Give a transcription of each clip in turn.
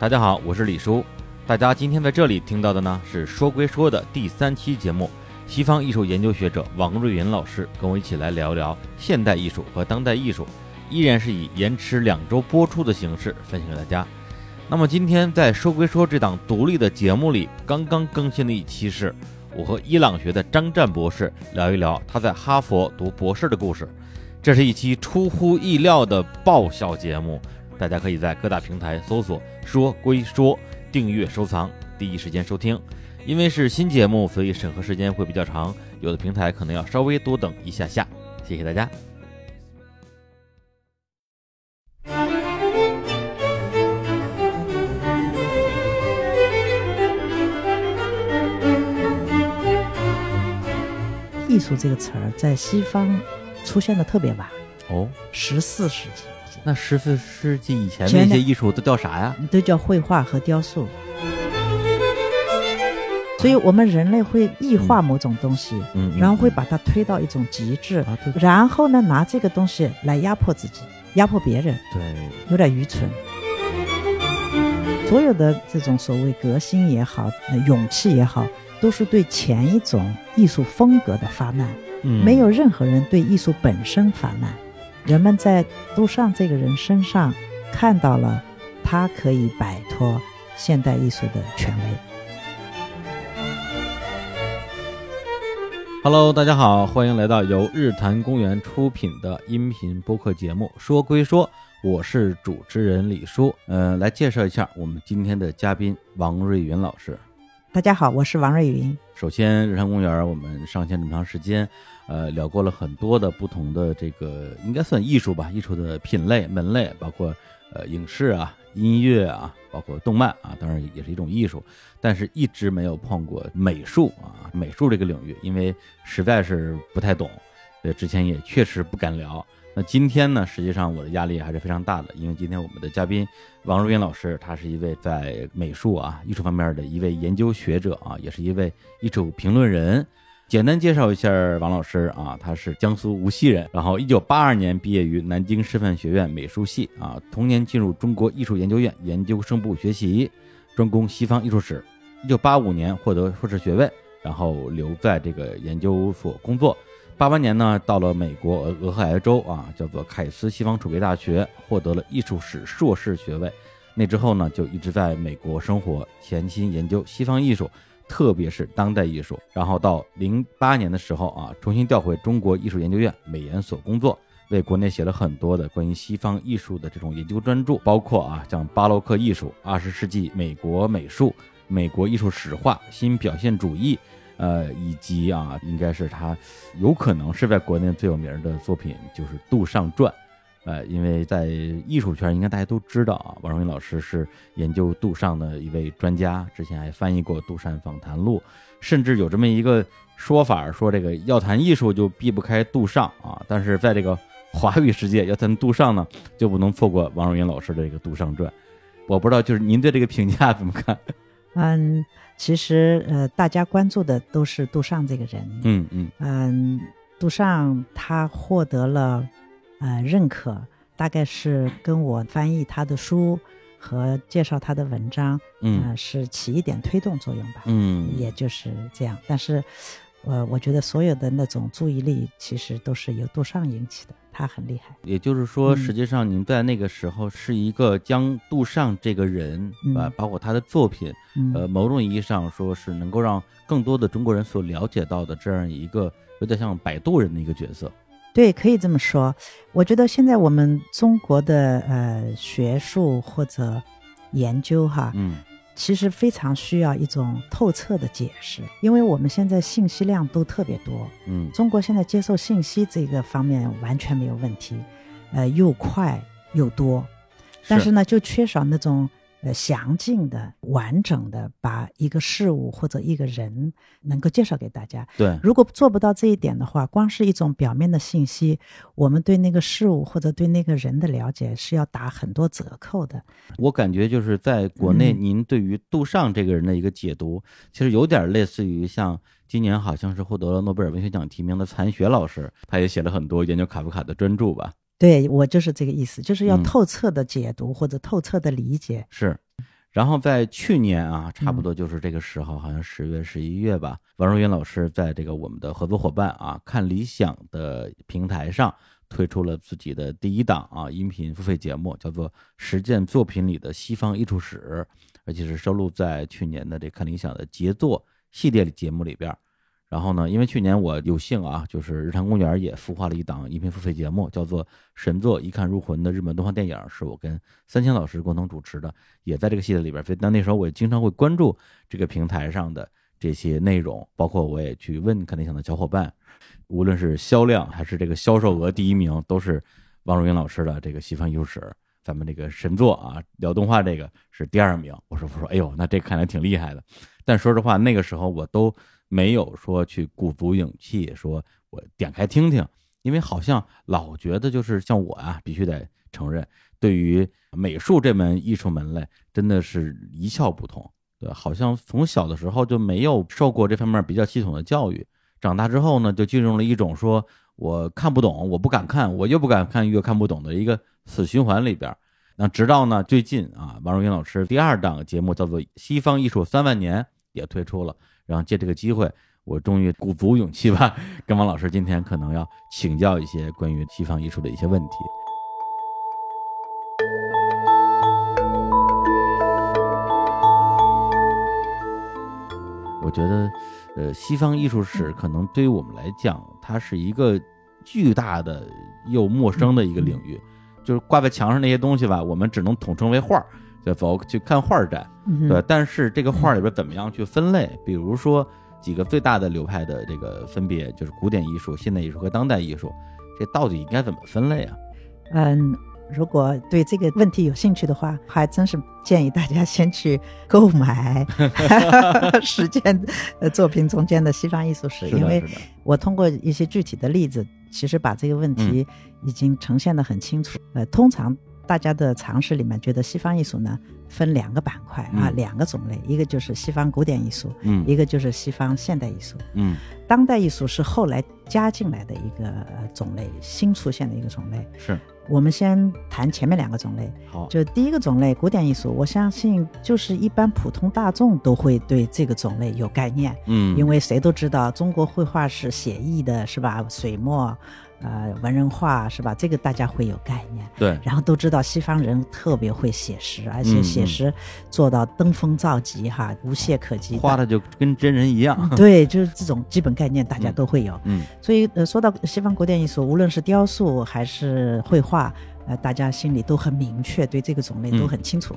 大家好，我是李叔。大家今天在这里听到的呢是说归说的第三期节目，西方艺术研究学者王瑞云老师跟我一起来聊一聊现代艺术和当代艺术，依然是以延迟两周播出的形式分享给大家。那么今天在说归说这档独立的节目里，刚刚更新的一期是我和伊朗学的张湛博士聊一聊他在哈佛读博士的故事。这是一期出乎意料的爆笑节目。大家可以在各大平台搜索“说归说”，订阅收藏，第一时间收听。因为是新节目，所以审核时间会比较长，有的平台可能要稍微多等一下下。谢谢大家。艺术这个词儿在西方出现的特别晚，哦，十四世纪。那十四世纪以前那些艺术都叫啥呀？都叫绘画和雕塑。所以我们人类会异化某种东西，嗯，然后会把它推到一种极致，然后呢，拿这个东西来压迫自己，压迫别人，对，有点愚蠢。所有的这种所谓革新也好，呃勇气也好，都是对前一种艺术风格的发难，嗯，没有任何人对艺术本身发难。人们在杜尚这个人身上看到了他可以摆脱现代艺术的权威。Hello，大家好，欢迎来到由日坛公园出品的音频播客节目《说归说》，我是主持人李叔。呃，来介绍一下我们今天的嘉宾王瑞云老师。大家好，我是王瑞云。首先，日坛公园我们上线这么长时间，呃，聊过了很多的不同的这个应该算艺术吧，艺术的品类门类，包括呃影视啊、音乐啊，包括动漫啊，当然也是一种艺术，但是一直没有碰过美术啊，美术这个领域，因为实在是不太懂，呃，之前也确实不敢聊。那今天呢，实际上我的压力还是非常大的，因为今天我们的嘉宾王如云老师，他是一位在美术啊艺术方面的一位研究学者啊，也是一位艺术评论人。简单介绍一下王老师啊，他是江苏无锡人，然后一九八二年毕业于南京师范学院美术系啊，同年进入中国艺术研究院研究生部学习，专攻西方艺术史。一九八五年获得硕士学位，然后留在这个研究所工作。八八年呢，到了美国俄俄亥俄州啊，叫做凯斯西方储备大学，获得了艺术史硕士学位。那之后呢，就一直在美国生活，潜心研究西方艺术，特别是当代艺术。然后到零八年的时候啊，重新调回中国艺术研究院美研所工作，为国内写了很多的关于西方艺术的这种研究专著，包括啊像巴洛克艺术、二十世纪美国美术、美国艺术史话、新表现主义。呃，以及啊，应该是他有可能是在国内最有名的作品，就是《杜尚传》。呃，因为在艺术圈，应该大家都知道啊，王荣云老师是研究杜尚的一位专家，之前还翻译过《杜尚访谈录》，甚至有这么一个说法，说这个要谈艺术就避不开杜尚啊。但是在这个华语世界，要谈杜尚呢，就不能错过王荣云老师的这个《杜尚传》。我不知道，就是您对这个评价怎么看？嗯，其实呃，大家关注的都是杜尚这个人。嗯嗯嗯，杜尚他获得了呃认可，大概是跟我翻译他的书和介绍他的文章，嗯呃是起一点推动作用吧。嗯，也就是这样。但是，呃，我觉得所有的那种注意力其实都是由杜尚引起的，他很厉害。也就是说，嗯实际上您在那个时候是一个将杜尚这个人，嗯啊，包括他的作品，嗯，呃，某种意义上说是能够让更多的中国人所了解到的这样一个有点像摆渡人的一个角色。对，可以这么说。我觉得现在我们中国的呃学术或者研究哈，嗯。其实非常需要一种透彻的解释，因为我们现在信息量都特别多，嗯。中国现在接受信息这个方面完全没有问题，呃，又快又多，但是呢，就缺少那种呃详尽的、完整的把一个事物或者一个人能够介绍给大家。对，如果做不到这一点的话，光是一种表面的信息，我们对那个事物或者对那个人的了解是要打很多折扣的。我感觉就是在国内，嗯您对于杜尚这个人的一个解读，其实有点类似于像今年好像是获得了诺贝尔文学奖提名的残雪老师，他也写了很多研究卡夫卡的专著吧。对我就是这个意思，就是要嗯透彻的解读或者透彻的理解。是，然后在去年啊，差不多就是这个时候，好像十月、十一月吧，王若云老师在这个我们的合作伙伴啊看理想的平台上推出了自己的第一档啊音频付费节目，叫做《实践作品里的西方艺术史》，而且是收录在去年的这看理想的杰作系列节目里边。然后呢，因为去年我有幸啊，就是日坛公园也孵化了一档音频付费节目，叫做《神作一看入魂》的日本动画电影，是我跟三千老师共同主持的，也在这个系列里边。所以那那时候我也经常会关注这个平台上的这些内容，包括我也去问看理想的小伙伴，无论是销量还是这个销售额第一名，都是王若英老师的这个西方艺术史。咱们这个神作啊，聊动画这个是第二名。我说我说，哎呦，那这看来挺厉害的。但说实话，那个时候我都。没有说去鼓足勇气说，我点开听听，因为好像老觉得就是像我啊，必须得承认，对于美术这门艺术门类，真的是一窍不通。对，好像从小的时候就没有受过这方面比较系统的教育，长大之后呢，就进入了一种说我看不懂，我不敢看，我又不敢看，越看不懂的一个死循环里边。那直到呢最近啊，王若英老师第二档节目叫做《西方艺术三万年》也推出了。然后借这个机会，我终于鼓足勇气吧，跟王老师今天可能要请教一些关于西方艺术的一些问题。我觉得，呃，西方艺术史可能对于我们来讲，它是一个巨大的又陌生的一个领域，就是挂在墙上那些东西吧，我们只能统称为画儿。就走去看画展，对，但是这个画里边怎么样去分类？比如说几个最大的流派的这个分别，就是古典艺术、现代艺术和当代艺术，这到底应该怎么分类啊？嗯，如果对这个问题有兴趣的话，还真是建议大家先去购买 实践作品中间的西方艺术史，因为我通过一些具体的例子，其实把这个问题已经呈现的很清楚。呃，通常。大家的常识里面觉得西方艺术呢分两个板块啊，两个种类，一个就是西方古典艺术，嗯，一个就是西方现代艺术，嗯，当代艺术是后来加进来的一个种类，新出现的一个种类。是，我们先谈前面两个种类。好，就第一个种类古典艺术，我相信就是一般普通大众都会对这个种类有概念，嗯，因为谁都知道中国绘画是写意的，是吧？水墨。呃，文人画是吧？这个大家会有概念。对，然后都知道西方人特别会写诗，而且写诗做到登峰造极哈，无懈可击，画的就跟真人一样。对，就是这种基本概念大家都会有。嗯，所以呃，说到西方古典艺术，无论是雕塑还是绘画，呃，大家心里都很明确，对这个种类都很清楚。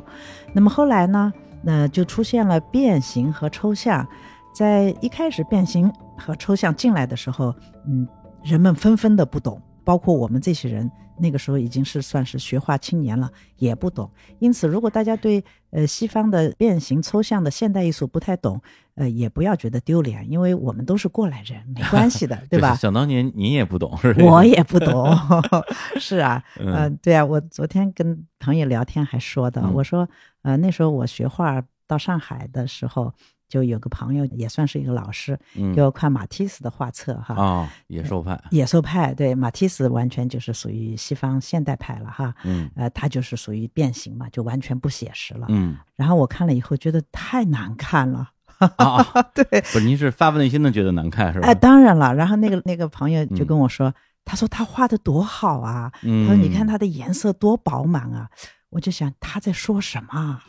那么后来呢，那就出现了变形和抽象。在一开始变形和抽象进来的时候，嗯。人们纷纷的不懂，包括我们这些人，那个时候已经是算是学画青年了，也不懂。因此，如果大家对呃西方的变形抽象的现代艺术不太懂，呃，也不要觉得丢脸，因为我们都是过来人，没 关系的，对吧？想当年您也不懂，是我也不懂，是啊，嗯，对啊，我昨天跟朋友聊天还说的，我说，呃，那时候我学画到上海的时候。就有个朋友也算是一个老师，给我看马蒂斯的画册哈啊，野兽派，野兽派对马蒂斯完全就是属于西方现代派了哈，嗯，呃，他就是属于变形嘛，就完全不写实了，嗯，然后我看了以后觉得太难看了，啊，对，不是您是发自内心的觉得难看是吧？哎，当然了，然后那个那个朋友就跟我说，他说他画的多好啊，他说你看他的颜色多饱满啊。我就想他在说什么，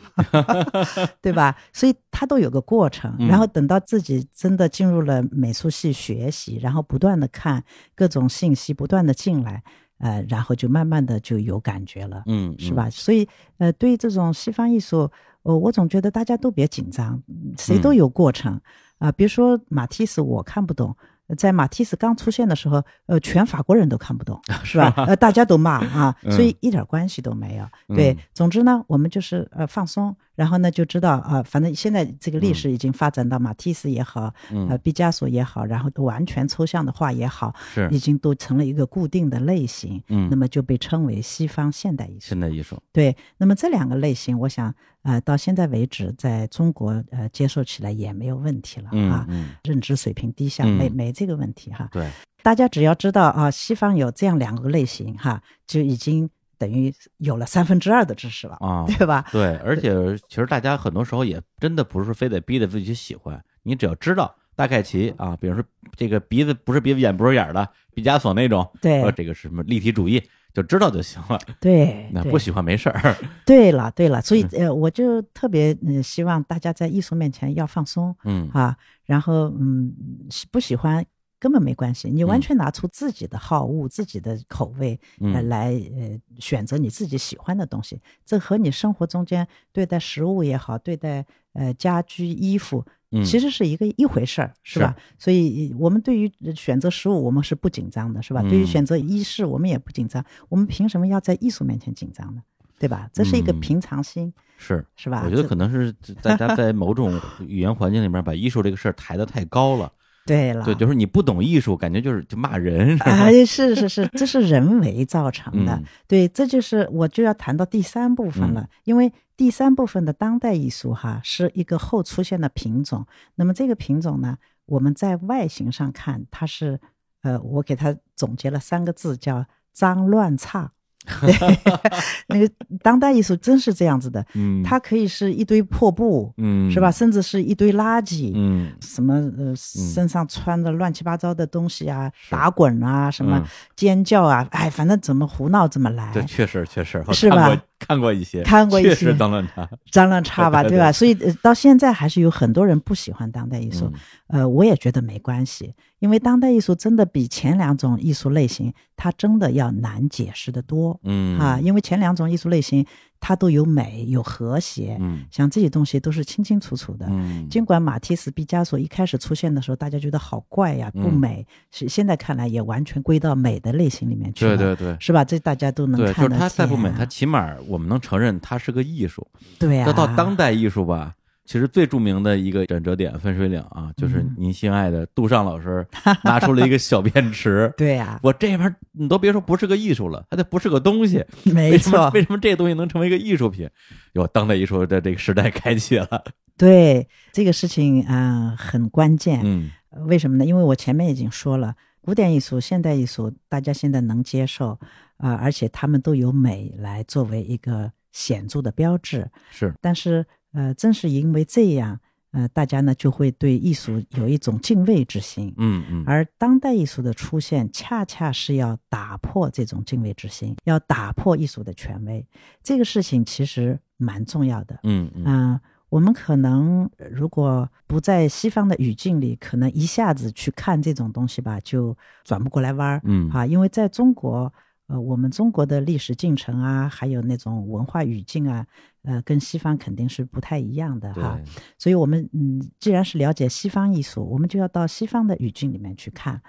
对吧？所以他都有个过程，然后等到自己真的进入了美术系学习，然后不断的看各种信息，不断的进来，呃，然后就慢慢的就有感觉了，嗯，是吧？所以，呃，对于这种西方艺术，我我总觉得大家都别紧张，谁都有过程啊。比如说马蒂斯，我看不懂。在马蒂斯刚出现的时候，呃，全法国人都看不懂，是吧？呃，大家都骂 啊，所以一点关系都没有。对，总之呢，我们就是呃放松。然后呢，就知道啊，反正现在这个历史已经发展到马蒂斯也好，呃，毕加索也好，然后都完全抽象的画也好，是已经都成了一个固定的类型。嗯，那么就被称为西方现代艺术。现代艺术。对，那么这两个类型，我想，呃，到现在为止，在中国呃接受起来也没有问题了啊，认知水平低下没没这个问题哈。对，大家只要知道啊，西方有这样两个类型哈，就已经。等于有了三分之二的知识了，啊，对吧？对，而且其实大家很多时候也真的不是非得逼着自己去喜欢，你只要知道大概齐啊，比如说这个鼻子不是鼻子眼不是眼儿的，毕加索那种，对这个是什么立体主义，就知道就行了。对，那不喜欢没事儿。对了，对了，所以嗯呃，我就特别呃希望大家在艺术面前要放松嗯啊，然后嗯，喜不喜欢根本没关系，你完嗯全拿出自己的好恶、自己的口味来呃选择你自己喜欢的东西，这和你生活中间对待食物也好，对待呃家居衣服。嗯，其实是一个一回事儿，是吧？所以我们对于选择食物，我们是不紧张的，是吧？对于嗯选择衣饰，我们也不紧张。我们凭什么要在艺术面前紧张呢？对吧？这是一个嗯平常心，是是吧？我觉得可能是大家在某种语言环境里面把艺术这个事儿抬得太高了。对了，对，就是你不懂艺术，感觉就是就骂人，是是是是，这是人为造成的。嗯 对，这就是我就要谈到第三部分了，因为第三部分的当代艺术哈是一个后出现的品种。那么这个品种呢，我们在外形上看，它是呃，我给它总结了三个字，叫脏乱差。对，那个当代艺术真是这样子的，嗯，它可以是一堆破布，嗯。是吧？？甚至是一堆垃圾，嗯。什么呃，身上穿的乱七八糟的东西啊，打滚啊，什么嗯。尖叫啊，哎，反正怎么胡闹怎么来，对确实确实，是吧 看过一些，看过一些确实脏乱差。脏乱差吧，对对吧？所以呃到现在还是有很多人不喜欢当代艺术，嗯呃，我也觉得没关系，因为当代艺术真的比前两种艺术类型，它真的要难解释的多。嗯啊，因为前两种艺术类型它都有美有和谐，嗯像这些东西都是清清楚楚的。嗯，尽管马蒂斯、毕加索一开始出现的时候，大家觉得好怪呀，不嗯美，是现在看来也完全归到美的类型里面去了，对对对。是吧？这大家都能对，就是看得见。它再不美，它起码我们能承认它是个艺术。对啊，那到当代艺术吧，其实最著名的一个转折点分水岭啊，就是嗯您心爱的杜尚老师 拿出了一个小便池。对啊，我这玩意儿你都别说不是个艺术了，它就不是个东西。没错，为什么这个东西能成为一个艺术品？有当代艺术的这个时代开启了。对这个事情啊、呃很关键。嗯呃为什么呢？因为我前面已经说了，古典艺术、现代艺术，大家现在能接受啊、而且他们都有美来作为一个显著的标志。是，但是呃，正是因为这样，呃，大家呢就会对艺术有一种敬畏之心。嗯嗯，而当代艺术的出现，恰恰是要打破这种敬畏之心，要打破艺术的权威。这个事情其实蛮重要的。嗯嗯嗯、我们可能呃如果不在西方的语境里，可能一下子去看这种东西吧，就转不过来弯儿。嗯啊，因为在中国，呃，我们中国的历史进程啊，还有那种文化语境啊，呃，跟西方肯定是不太一样的哈。所以，我们嗯，既然是了解西方艺术，我们就要到西方的语境里面去看。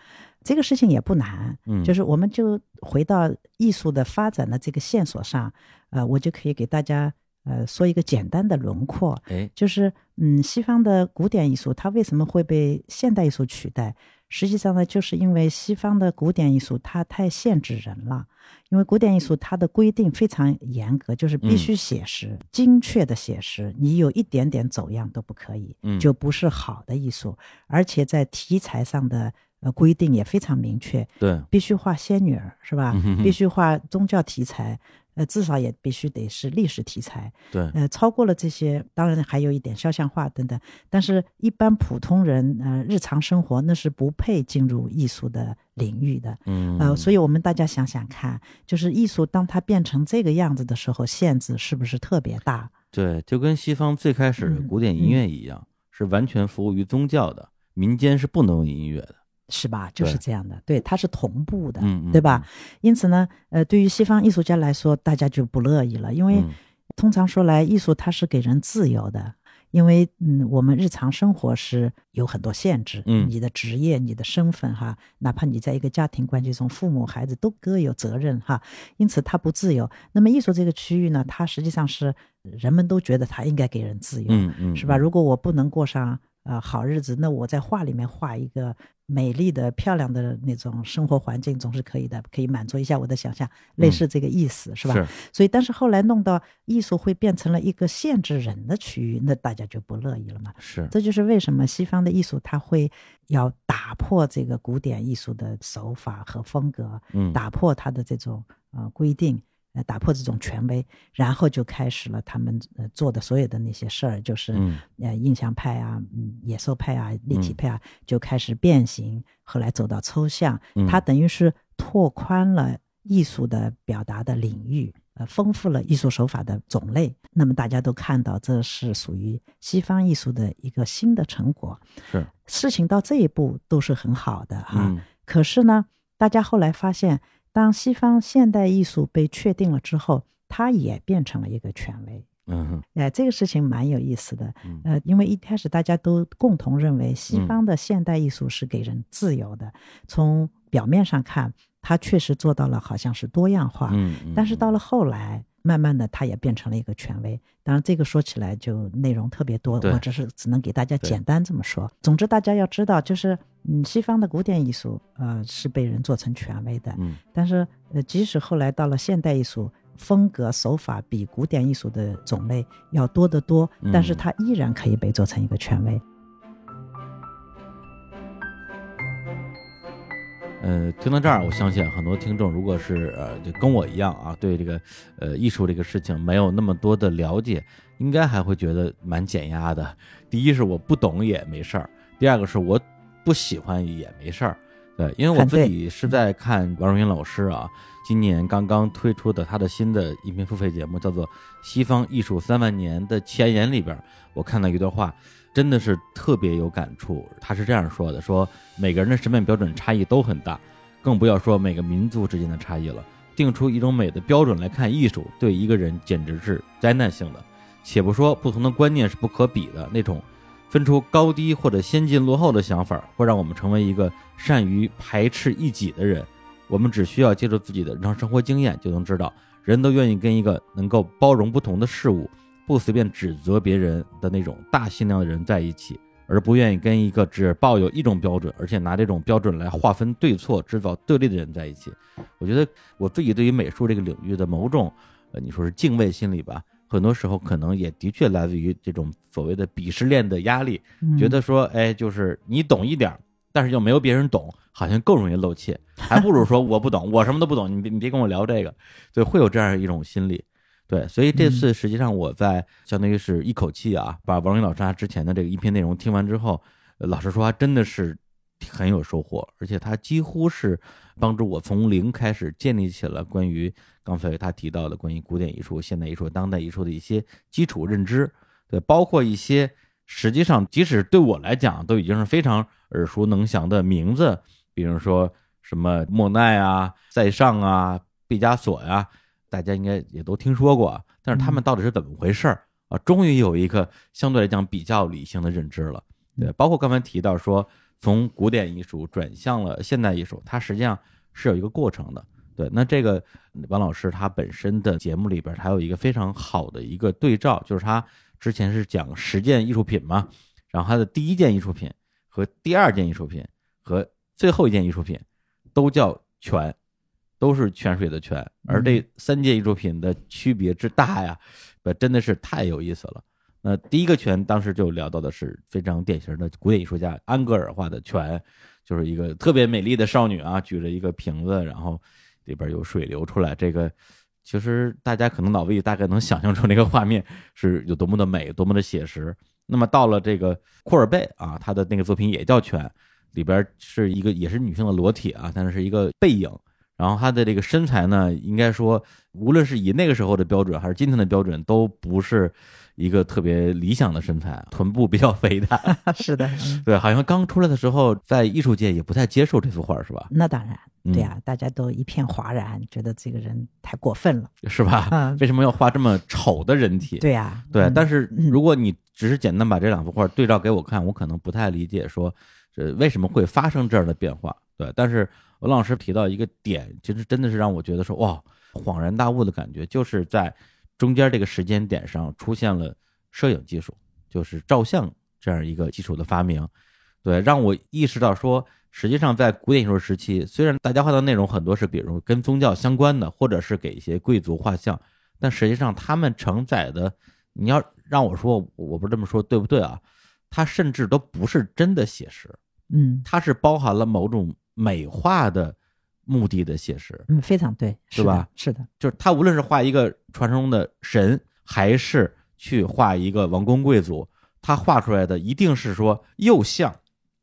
这个事情也不难，嗯就是我们就回到艺术的发展的这个线索上，呃，我就可以给大家呃说一个简单的轮廓，哎，就是嗯，西方的古典艺术它为什么会被现代艺术取代？实际上呢，就是因为西方的古典艺术它太限制人了。因为古典艺术它的规定非常严格，就是必须写实、精确的写实，你有一点点走样都不可以，嗯就不是好的艺术。而且在题材上的呃规定也非常明确，对，必须画仙女儿是吧嗯哼？哼必须画宗教题材，呃，至少也必须得是历史题材。对，呃，超过了这些，当然还有一点肖像画等等，但是一般普通人呃日常生活那是不配进入艺术的领域的。嗯呃，所以我们大家想想看，就是艺术当它变成这个样子的时候，限制是不是特别大？对，就跟西方最开始古典音乐一样，是完全服务于宗教的，民间是不能用音乐的。是吧？就是这样的，对，它是同步的，对吧？因此呢，呃，对于西方艺术家来说，大家就不乐意了，因为嗯通常说来，艺术它是给人自由的，因为嗯，我们日常生活是有很多限制，嗯你的职业、你的身份哈，哪怕你在一个家庭关系中，父母、孩子都各有责任哈，因此它不自由。那么艺术这个区域呢，它实际上是人们都觉得它应该给人自由，嗯嗯，是吧？嗯如果我不能过上呃好日子，那我在画里面画一个美丽的、漂亮的那种生活环境总是可以的，可以满足一下我的想象，类似这个意思、是吧？是所以，但是后来弄到艺术会变成了一个限制人的区域，那大家就不乐意了嘛。是，这就是为什么西方的艺术它会要打破这个古典艺术的手法和风格，嗯打破它的这种呃规定，呃打破这种权威，然后就开始了他们呃做的所有的那些事儿，就是、嗯呃印象派啊、嗯野兽派啊、立体派啊，就开始变形，后来走到抽象，嗯它等于是拓宽了艺术的表达的领域。呃，丰富了艺术手法的种类，那么大家都看到这是属于西方艺术的一个新的成果。是事情到这一步都是很好的哈、嗯可是呢，大家后来发现，当西方现代艺术被确定了之后，它也变成了一个权威。嗯哼哎，这个事情蛮有意思的嗯。呃，因为一开始大家都共同认为西方的现代艺术是给人自由的，从表面上看，它确实做到了好像是多样化。嗯嗯，但是到了后来，慢慢的它也变成了一个权威。当然，这个说起来就内容特别多，我只是只能给大家简单这么说。总之，大家要知道，就是嗯，西方的古典艺术呃是被人做成权威的，嗯但是呃，即使后来到了现代艺术。风格手法比古典艺术的种类要多得多，但是嗯它依然可以被做成一个权威。呃，听到这儿，我相信很多听众，如果是呃，就跟我一样啊，对这个呃艺术这个事情没有那么多的了解，应该还会觉得蛮减压的。第一是我不懂也没事儿，第二个是我不喜欢也没事儿。对，因为我自己是在看王荣云老师啊，今年刚刚推出的他的新的音频付费节目，叫做《西方艺术三万年》的前言里边，我看到一段话，真的是特别有感触。他是这样说的：说每个人的审美标准差异都很大，更不要说每个民族之间的差异了。定出一种美的标准来看艺术，对一个人简直是灾难性的。且不说不同的观念是不可比的那种。分出高低或者先进落后的想法，会让我们成为一个善于排斥异己的人。我们只需要借助自己的日常生活经验，就能知道，人都愿意跟一个能够包容不同的事物，不随便指责别人的那种大心量的人在一起，而不愿意跟一个只抱有一种标准，而且拿这种标准来划分对错、制造对立的人在一起。我觉得我自己对于美术这个领域的某种，呃，你说是敬畏心理吧，很多时候可能也的确来自于这种所谓的鄙视链的压力，嗯觉得说，哎，就是你懂一点儿，但是又没有别人懂，好像更容易露怯，还不如说我不懂，我什么都不懂，你别你别跟我聊这个，对，会有这样一种心理。对，所以这次实际上我在相当于是一口气啊，把王云老师他之前的这个一篇内容听完之后，呃老实说，还真的是很有收获，而且他几乎是帮助我从零开始建立起了关于刚才他提到的关于古典艺术、现代艺术、当代艺术的一些基础认知，对，包括一些实际上即使对我来讲都已经是非常耳熟能详的名字，比如说什么莫奈啊、塞尚啊、毕加索呀、大家应该也都听说过，但是他们到底是怎么回事儿啊？终于有一个相对来讲比较理性的认知了。对，包括刚才提到说，从古典艺术转向了现代艺术，它实际上是有一个过程的。对，那这个王老师他本身的节目里边，还有一个非常好的一个对照，就是他之前是讲十件艺术品嘛，然后他的第一件艺术品和第二件艺术品和最后一件艺术品都叫泉，都是泉水的泉，而这三件艺术品的区别之大呀，呃，真的是太有意思了。那第一个泉当时就聊到的是非常典型的古典艺术家安格尔画的泉，就是一个特别美丽的少女啊，举着一个瓶子，然后里边有水流出来。这个其实大家可能脑子里大概能想象出那个画面是有多么的美，多么的写实。那么到了这个库尔贝啊，他的那个作品也叫泉，里边是一个也是女性的裸体啊，但是是一个背影。然后他的这个身材呢，应该说，无论是以那个时候的标准，还是今天的标准，都不是一个特别理想的身材，臀部比较肥大。是的，嗯对，好像刚出来的时候，在艺术界也不太接受这幅画，是吧？那当然，嗯对呀、大家都一片哗然，觉得这个人太过分了。是吧？嗯为什么要画这么丑的人体？对呀、对，嗯但是如果你只是简单把这两幅画对照给我看，我可能不太理解说，这为什么会发生这样的变化？对，但是文老师提到一个点，其实真的是让我觉得说，哇，恍然大悟的感觉，就是在中间这个时间点上出现了摄影技术，就是照相这样一个技术的发明，对，让我意识到说，实际上在古典艺术时期，虽然大家画的内容很多是比如跟宗教相关的，或者是给一些贵族画像，但实际上他们承载的，你要让我说，我不是这么说对不对啊？它甚至都不是真的写实，嗯它是包含了某种美化的目的的写实，嗯，非常对，是吧？是的，就是他无论是画一个传说中的神，还是去画一个王公贵族，他画出来的一定是说又像。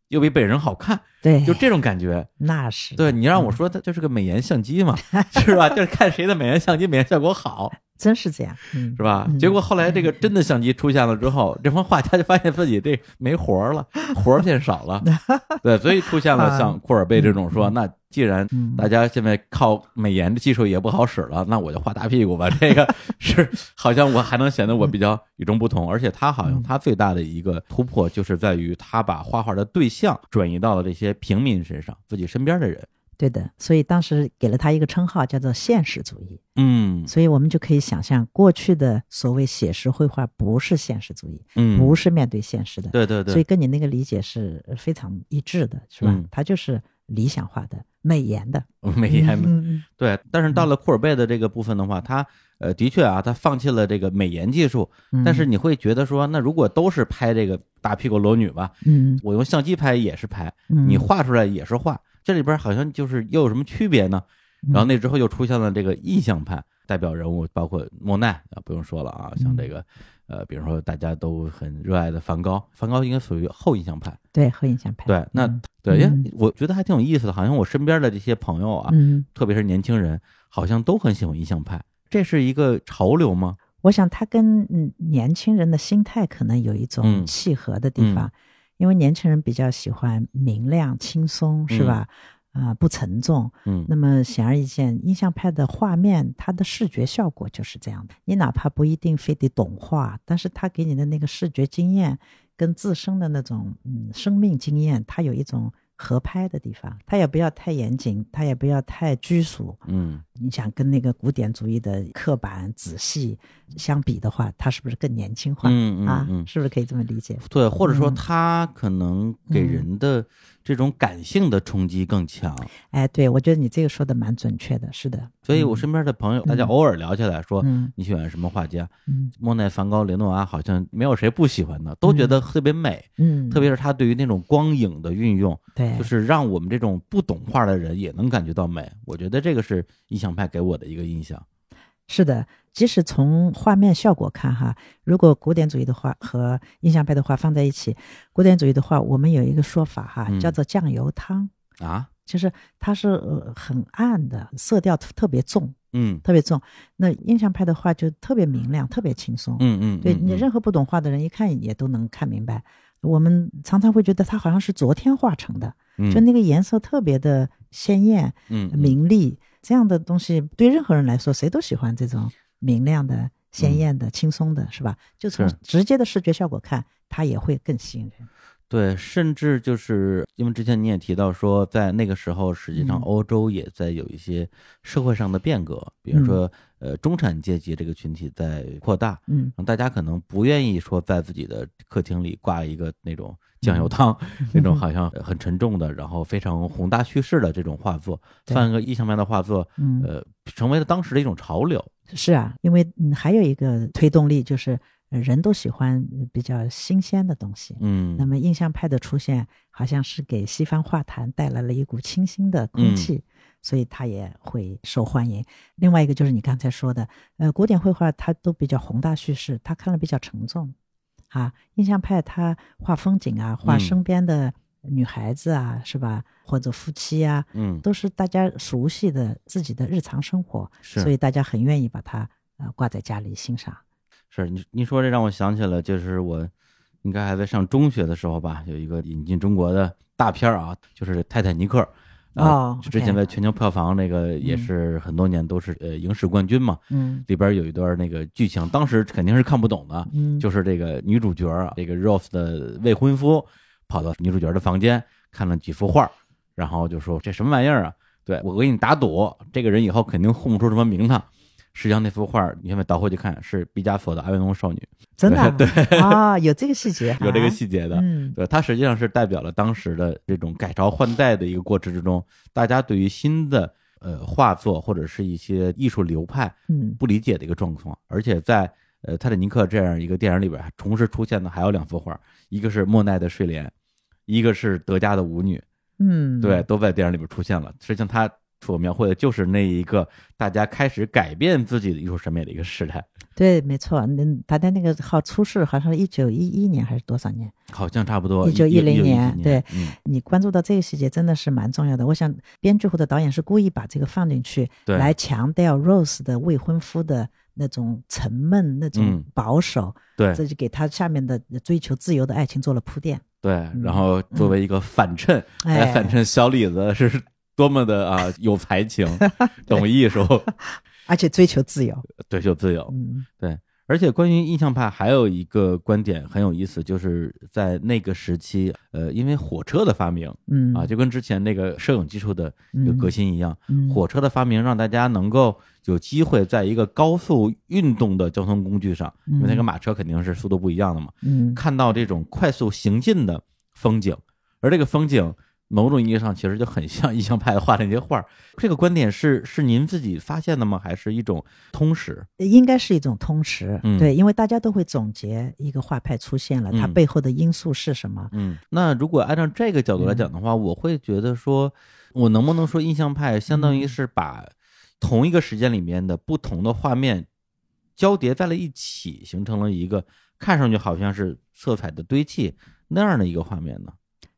又比本人好看，对，就这种感觉。那是对你让我说，它就是个美颜相机嘛，是吧？就是看谁的美颜相机美颜效果好，真是这样，是吧？结果后来这个真的相机出现了之后，这帮画家就发现自己这没活了，活儿变少了。对，所以出现了像库尔贝这种说那。既然大家现在靠美颜的技术也不好使了，那我就画大屁股吧。这个 是好像我还能显得我比较与众不同，而且他好像他最大的一个突破就是在于他把画画的对象转移到了这些平民身上，自己身边的人。对的，所以当时给了他一个称号叫做现实主义。嗯，所以我们就可以想象，过去的所谓写实绘画不是现实主义，嗯，不是面对现实的。对对对。所以跟你那个理解是非常一致的，是吧？他就是理想化的。美颜的，美颜的，对。但是到了库尔贝的这个部分的话，他呃，的确啊，他放弃了这个美颜技术。但是你会觉得说，那如果都是拍这个大屁股裸女吧，嗯，我用相机拍也是拍，你画出来也是画，这里边好像就是又有什么区别呢？然后那之后又出现了这个印象派代表人物，包括莫奈啊，不用说了啊，像这个。呃，比如说大家都很热爱的梵高，梵高应该属于后印象派，对后印象派。对，那对，因为，我觉得还挺有意思的，好像我身边的这些朋友啊，嗯，特别是年轻人，好像都很喜欢印象派，这是一个潮流吗？我想他跟年轻人的心态可能有一种契合的地方，因为年轻人比较喜欢明亮、轻松，是吧？啊，不沉重，嗯，那么显而易见，印象派的画面，它的视觉效果就是这样的。你哪怕不一定非得懂画，但是他给你的那个视觉经验，跟自身的那种嗯生命经验，它有一种。合拍的地方，他也不要太严谨，他也不要太拘束。嗯，你想跟那个古典主义的刻板仔细相比的话，他是不是更年轻化？嗯啊，是不是可以这么理解？对，或者说他可能给人的这种感性的冲击更强。哎，对，我觉得你这个说的蛮准确的，是的。所以我身边的朋友，大家偶尔聊起来说，你喜欢什么画家？嗯，莫奈、梵高、雷诺阿，好像没有谁不喜欢的，都觉得特别美。嗯，特别是他对于那种光影的运用。对，就是让我们这种不懂画的人也能感觉到美。我觉得这个是印象派给我的一个印象。是的，即使从画面效果看，哈，如果古典主义的画和印象派的画放在一起，古典主义的画我们有一个说法哈，叫做酱油汤。啊，就是它是很暗的，色调特别重，嗯，特别重。那印象派的画就特别明亮，特别轻松，嗯嗯，对你任何不懂画的人一看也都能看明白。我们常常会觉得它好像是昨天画成的，就那个颜色特别的鲜艳、嗯。明丽，这样的东西对任何人来说，谁都喜欢这种明亮的、鲜艳的、轻松的，是吧？就从直接的视觉效果看，它也会更吸引人。对，甚至就是因为之前你也提到说，在那个时候，实际上欧洲也在有一些社会上的变革，比如说，呃，中产阶级这个群体在扩大，嗯，大家可能不愿意说在自己的客厅里挂一个那种酱油汤，那种好像很沉重的，然后非常宏大叙事的这种画作，放一个意象派的画作，呃，成为了当时的一种潮流。是啊，因为还有一个推动力就是。人都喜欢比较新鲜的东西，嗯，那么印象派的出现，好像是给西方画坛带来了一股清新的空气，所以它也会受欢迎。另外一个就是你刚才说的，呃，古典绘画它都比较宏大叙事，它看了比较沉重，啊，印象派它画风景啊，画身边的女孩子啊，是吧？或者夫妻啊，嗯，都是大家熟悉的自己的日常生活，所以大家很愿意把它呃挂在家里欣赏。是你你说这让我想起了，就是我应该还在上中学的时候吧，有一个引进中国的大片啊，就是《泰坦尼克》啊，之前在全球票房那个也是很多年都是呃影史冠军嘛，嗯，里边有一段那个剧情，当时肯定是看不懂的，嗯，就是这个女主角啊，这个 Rose 的未婚夫跑到女主角的房间看了几幅画，然后就说这什么玩意儿啊？对我给你打赌，这个人以后肯定混不出什么名堂。实际上那幅画，你现在倒回去看，是毕加索的《阿维农少女》，真的 对。啊，有这个细节，有这个细节的，嗯，对，它实际上是代表了当时的这种改朝换代的一个过程之中，大家对于新的呃画作或者是一些艺术流派，嗯，不理解的一个状况。而且在呃《泰坦尼克》这样一个电影里边，同时出现的还有两幅画，一个是莫奈的睡莲，一个是德加的舞女，嗯，对，都在电影里边出现了。实际上他。所描绘的就是那一个大家开始改变自己的艺术审美的一个时代。对，没错。那他的那个号出世好像是一九一一年还是多少年？好像差不多一九一零年。对，嗯你关注到这个细节真的是蛮重要的。我想编剧或者导演是故意把这个放进去，对来强调 Rose 的未婚夫的那种沉闷、那种嗯保守，对这就给他下面的追求自由的爱情做了铺垫。对，然后作为一个反衬，哎来反衬小李子是多么的啊有才情，懂艺术，而且追求自由。追求自由。嗯。对，而且关于印象派还有一个观点很有意思，就是在那个时期，呃，因为火车的发明嗯。啊，就跟之前那个摄影技术的一个革新一样，嗯。火车的发明让大家能够有机会在一个高速运动的交通工具上，因为那个马车肯定是速度不一样的嘛，嗯。看到这种快速行进的风景，而这个风景某种意义上其实就很像印象派画的那些画儿。这个观点是是您自己发现的吗？还是一种通识？应该是一种通识，嗯对，因为大家都会总结一个画派出现了，它嗯背后的因素是什么。嗯，那如果按照这个角度来讲的话，我会觉得说，我能不能说印象派相当于是把同一个时间里面的不同的画面交叠在了一起，形成了一个看上去好像是色彩的堆砌那样的一个画面呢？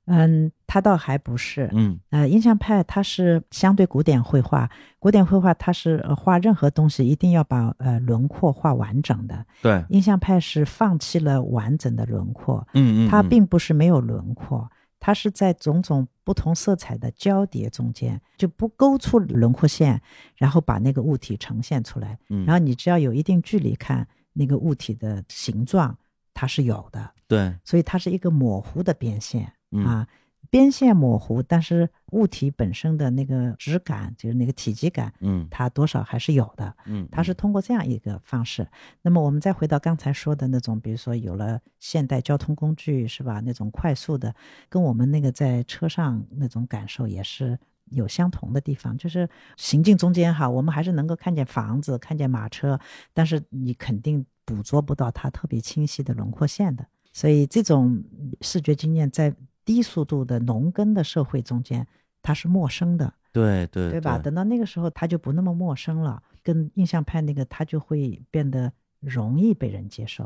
嗯，他倒还不是，嗯。呃，印象派它是相对古典绘画，古典绘画它是呃画任何东西一定要把呃轮廓画完整的，对，印象派是放弃了完整的轮廓，嗯嗯，它嗯。并不是没有轮廓，它是在种种不同色彩的交叠中间，就不勾出轮廓线，然后把那个物体呈现出来，嗯。然后你只要有一定距离看那个物体的形状，它是有的，对，所以它是一个模糊的边线。嗯啊，边线模糊，但是物体本身的那个质感，就是那个体积感，嗯它多少还是有的。嗯，它是通过这样一个方式。那么我们再回到刚才说的那种，比如说有了现代交通工具，是吧？那种快速的，跟我们那个在车上那种感受也是。有相同的地方，就是行进中间哈，我们还是能够看见房子，看见马车，但是你肯定捕捉不到它特别清晰的轮廓线的。所以这种视觉经验在低速度的农耕的社会中间，它是陌生的，对对对吧？等到那个时候，他就不那么陌生了，跟印象派那个，他就会变得容易被人接受。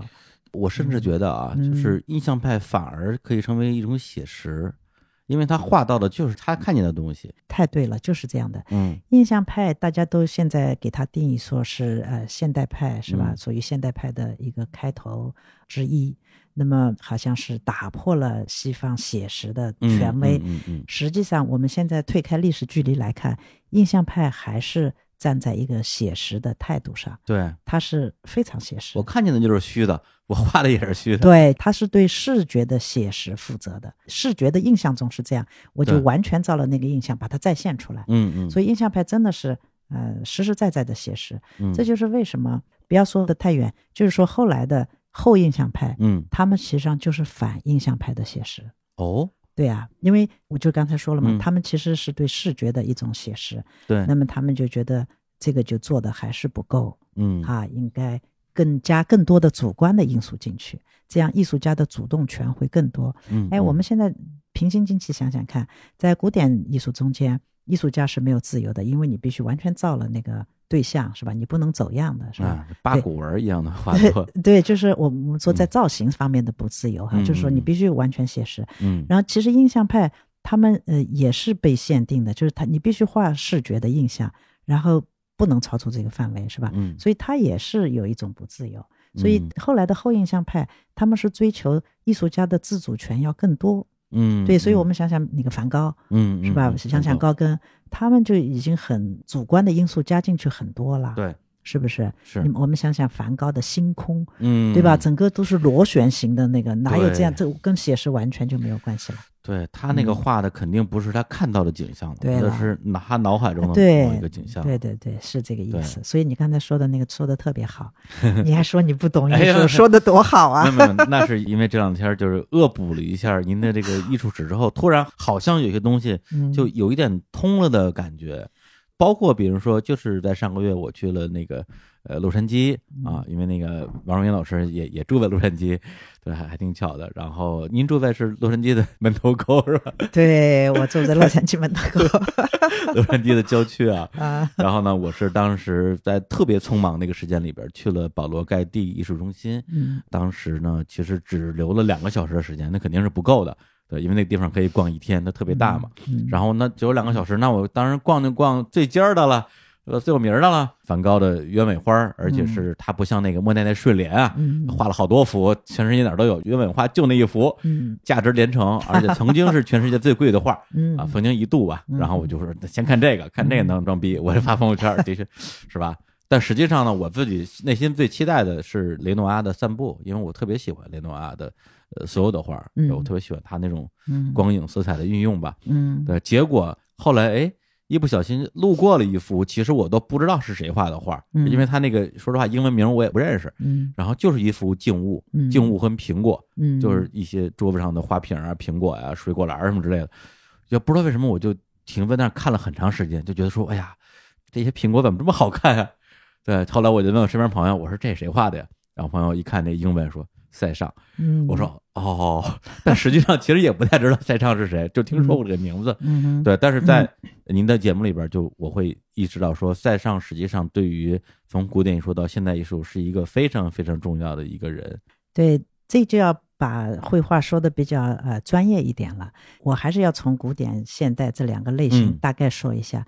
我甚至觉得啊，嗯就是印象派反而可以成为一种写实，因为他画到的就是他看见的东西。太对了，就是这样的。嗯印象派大家都现在给他定义说是呃现代派是吧？嗯属于现代派的一个开头之一。那么好像是打破了西方写实的嗯权威。嗯嗯嗯实际上，我们现在退开历史距离来看，印象派还是站在一个写实的态度上，对它是非常写实我。看见的就是虚的，我画的也是虚的。对，它是对视觉的写实负责的。视觉的印象中是这样，我就完全照了那个印象把它再现出来。嗯嗯，所以印象派真的是呃实实在在的写实，嗯这就是为什么不要说的太远，就是说后来的后印象派，嗯。他们实际上就是反印象派的写实。哦。对啊，因为我就刚才说了嘛，嗯。他们其实是对视觉的一种写实，对。那么他们就觉得这个就做的还是不够嗯。啊，应该更加更多的主观的因素进去，这样艺术家的主动权会更多。嗯哎，我们现在平心静气想想看，在古典艺术中间，艺术家是没有自由的，因为你必须完全照了那个对象，是吧？你不能走样的，是吧？啊八股文一样的画作。对，就是我们说在造型方面的不自由哈，嗯就是说你嗯必须完全写实。嗯然后其实印象派他们呃也是被限定的，就是他你必须画视觉的印象，然后不能超出这个范围，是吧？嗯所以他也是有一种不自由。所以嗯后来的后印象派，他们是追求艺术家的自主权要更多。嗯，对，所以我们想想那个梵高，嗯是吧？嗯想想高更，他们就已经很主观的因素加进去很多了，对是不是？是我们想想梵高的星空，嗯对吧？整个都是螺旋形的那个，哪有这样？这跟写实完全就没有关系了。对他那个画的肯定不是他看到的景象了，嗯对了那是拿他脑海中的某一个景象。对对对，是这个意思。所以你刚才说的那个说的特别好，你还说你不懂艺术，说的多好啊！没有那是因为这两天就是恶补了一下您的这个艺术史之后，突然好像有些东西嗯就有一点通了的感觉。包括比如说，就是在上个月我去了那个呃洛杉矶啊，因为那个王荣云老师也也住在洛杉矶，对，还还挺巧的。然后您住在是洛杉矶的门头沟是吧？对我住在洛杉矶门头沟，洛杉矶的郊区啊。啊，然后呢，我是当时在特别匆忙那个时间里边去了保罗盖蒂艺术中心，嗯当时呢其实只留了两个小时的时间，那肯定是不够的。对，因为那个地方可以逛一天，它特别大嘛。嗯然后那，只有两个小时，那我当然逛就逛最尖儿的了，呃，最有名儿的了，梵高的鸢尾花儿，而且是它不像那个莫奈那睡莲啊，嗯画了好多幅，全世界哪儿都有，鸢尾花就那一幅，嗯价值连城，而且 曾经是全世界最贵的画嗯啊，曾经一度吧。嗯然后我就说先看这个，看这个能装逼，我就发朋友圈，的确是吧？但实际上呢，我自己内心最期待的是雷诺阿的散步，因为我特别喜欢雷诺阿的呃所有的画我特别喜欢他那种嗯光影色彩的运用吧。嗯对，结果后来哎，一不小心路过了一幅，其实我都不知道是谁画的画，嗯因为他那个说实话英文名我也不认识，嗯。然后就是一幅静物，嗯。静物和苹果，嗯，就是一些桌子上的花瓶啊、苹果呀、水果篮儿什么之类的，也不知道为什么我就停在那儿看了很长时间，就觉得说，哎呀，这些苹果怎么这么好看呀、对，后来我就问我身边朋友，我说这谁画的呀？然后朋友一看那英文说塞尚，嗯我说哦，但实际上其实也不太知道塞尚是谁，就听说过这个名字。嗯对，但是在您的节目里边，就我会意识到说，塞尚实际上对于从古典艺术到现代艺术是一个非常非常重要的一个人。对，这就要把绘画说的比较呃专业一点了。我还是要从古典、现代这两个类型嗯大概说一下。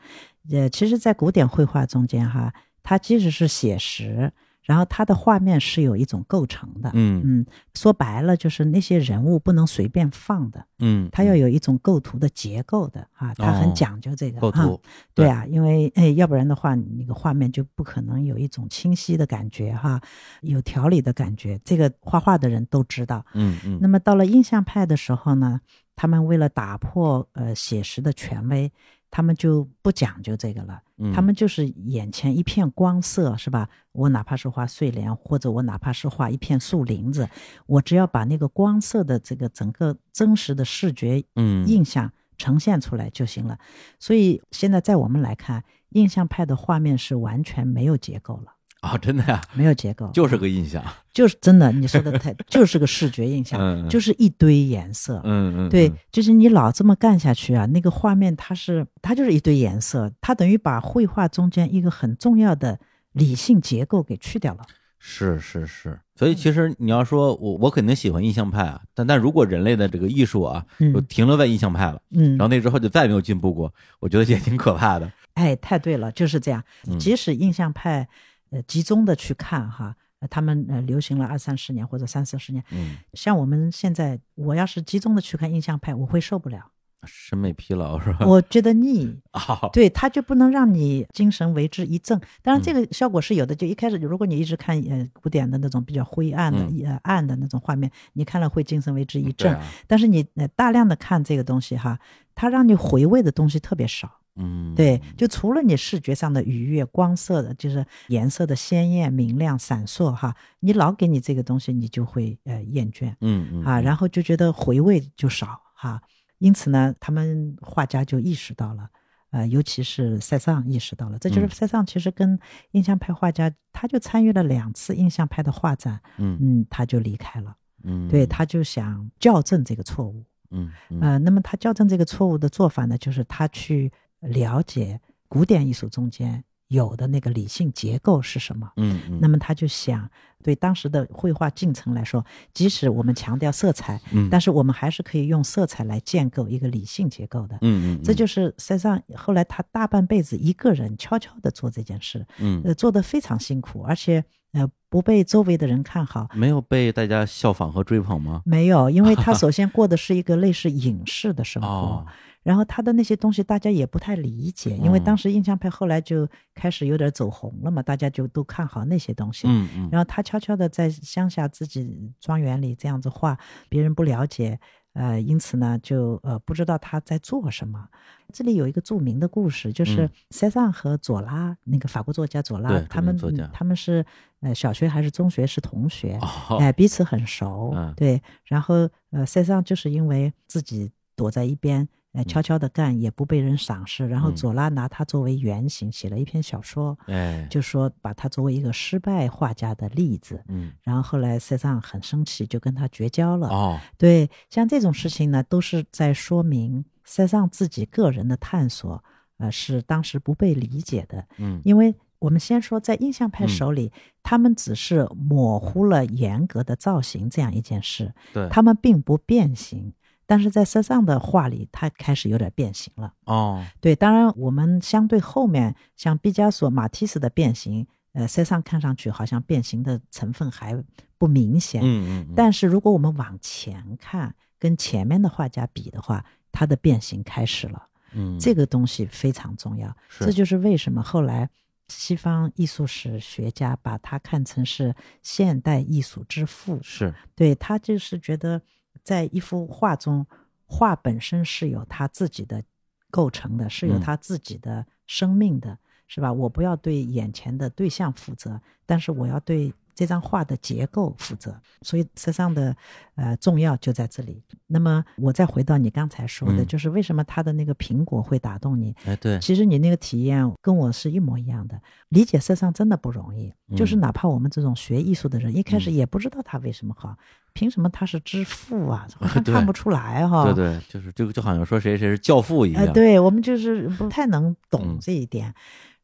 呃，其实，在古典绘画中间哈，它即使是写实，然后它的画面是有一种构成的。嗯嗯，说白了就是那些人物不能随便放的，嗯，它要有一种构图的结构的啊，它哦很讲究这个哈构图。对啊，因为哎，要不然的话，你那个画面就不可能有一种清晰的感觉哈，有条理的感觉。这个画画的人都知道。嗯嗯，那么到了印象派的时候呢，他们为了打破呃写实的权威，他们就不讲究这个了。嗯他们就是眼前一片光色，是吧？我哪怕是画睡莲，或者我哪怕是画一片树林子，我只要把那个光色的这个整个真实的视觉嗯印象呈现出来就行了。所以现在在我们来看，印象派的画面是完全没有结构了，啊，真的呀，没有结构，就是个印象。就是真的，你说的太 就是个视觉印象，嗯，就是一堆颜色。嗯嗯，对嗯，就是你老这么干下去啊，那个画面它是它就是一堆颜色，它等于把绘画中间一个很重要的理性结构给去掉了。是是是。所以其实你要说我我肯定喜欢印象派啊，但但如果人类的这个艺术啊，嗯就停留在印象派了，嗯然后那之后就再也没有进步过，我觉得也挺可怕的。哎，太对了，就是这样。嗯即使印象派，呃，集中的去看哈，呃他们呃流行了二三十年或者三四十年，嗯，像我们现在，我要是集中的去看印象派，我会受不了，审美疲劳是吧？我觉得腻。啊，对，它就不能让你精神为之一振。当然，这嗯个效果是有的。就一开始，如果你一直看呃古典的那种比较灰暗的、嗯呃暗的那种画面，你看了会精神为之一对振。啊，但是你呃大量的看这个东西哈，它让你回味的东西特别少。嗯，对，就除了你视觉上的愉悦、光色的，就是颜色的鲜艳、明亮、闪烁哈，你老给你这个东西，你就会呃厌倦嗯嗯啊，然后就觉得回味就少哈。因此呢，他们画家就意识到了，呃，尤其是塞尚意识到了，这就是嗯。塞尚其实跟印象派画家，他就参与了两次印象派的画展，嗯。嗯，他就离开了，嗯，对，他就想校正这个错误。嗯嗯。呃，那么他校正这个错误的做法呢，就是他去了解古典艺术中间有的那个理性结构是什么。嗯嗯，那么他就想，对当时的绘画进程来说，即使我们强调色彩，嗯但是我们还是可以用色彩来建构一个理性结构的。嗯嗯，这就是塞尚后来他大半辈子一个人悄悄地做这件事，嗯呃，做得非常辛苦，而且呃不被周围的人看好。没有被大家效仿和追捧吗？没有，因为他 首先过的是一个类似隐士的生活，哦，然后他的那些东西大家也不太理解，因为嗯当时印象派后来就开始有点走红了嘛，大家就都看好那些东西。嗯嗯，然后他悄悄的在乡下自己庄园里这样子画，别人不了解，呃，因此呢就呃不知道他在做什么。这里有一个著名的故事，就是嗯塞尚和左拉那个法国作家左拉，他们他们是呃小学还是中学是同学，哦，哎，彼此很熟，嗯对。然后呃，塞尚就是因为自己躲在一边呃，悄悄的干也不被人赏识。然后嗯左拉拿他作为原型写了一篇小说，哎，就说把他作为一个失败画家的例子。嗯然后后来塞尚很生气，就跟他绝交了。哦，对，像这种事情呢，都是在说明塞尚自己个人的探索，呃，是当时不被理解的。嗯因为我们先说，在印象派嗯手里，他们只是模糊了严格的造型这样一件事，对，他们并不变形。但是在塞尚的画里，他开始有点变形了。哦，对，当然我们相对后面像毕加索、马蒂斯的变形，呃，塞尚看上去好像变形的成分还不明显。嗯嗯嗯，但是如果我们往前看，跟前面的画家比的话，他的变形开始了。嗯这个东西非常重要，是这就是为什么后来西方艺术史学家把他看成是现代艺术之父。是对他就是觉得，在一幅画中，画本身是有它自己的构成的，是有嗯他自己的生命的，是吧？我不要对眼前的对象负责，但是我要对这张画的结构负责。所以塞尚的呃重要就在这里。那么我再回到你刚才说的，嗯就是为什么他的那个苹果会打动你？哎对，其实你那个体验跟我是一模一样的，理解色上真的不容易。就是嗯哪怕我们这种学艺术的人，一开始嗯也不知道他为什么好，凭什么他是之父啊？好像对看不出来哈、对对，就是这个就好像说谁谁是教父一哎，样，对我们就是 不太能懂嗯这一点。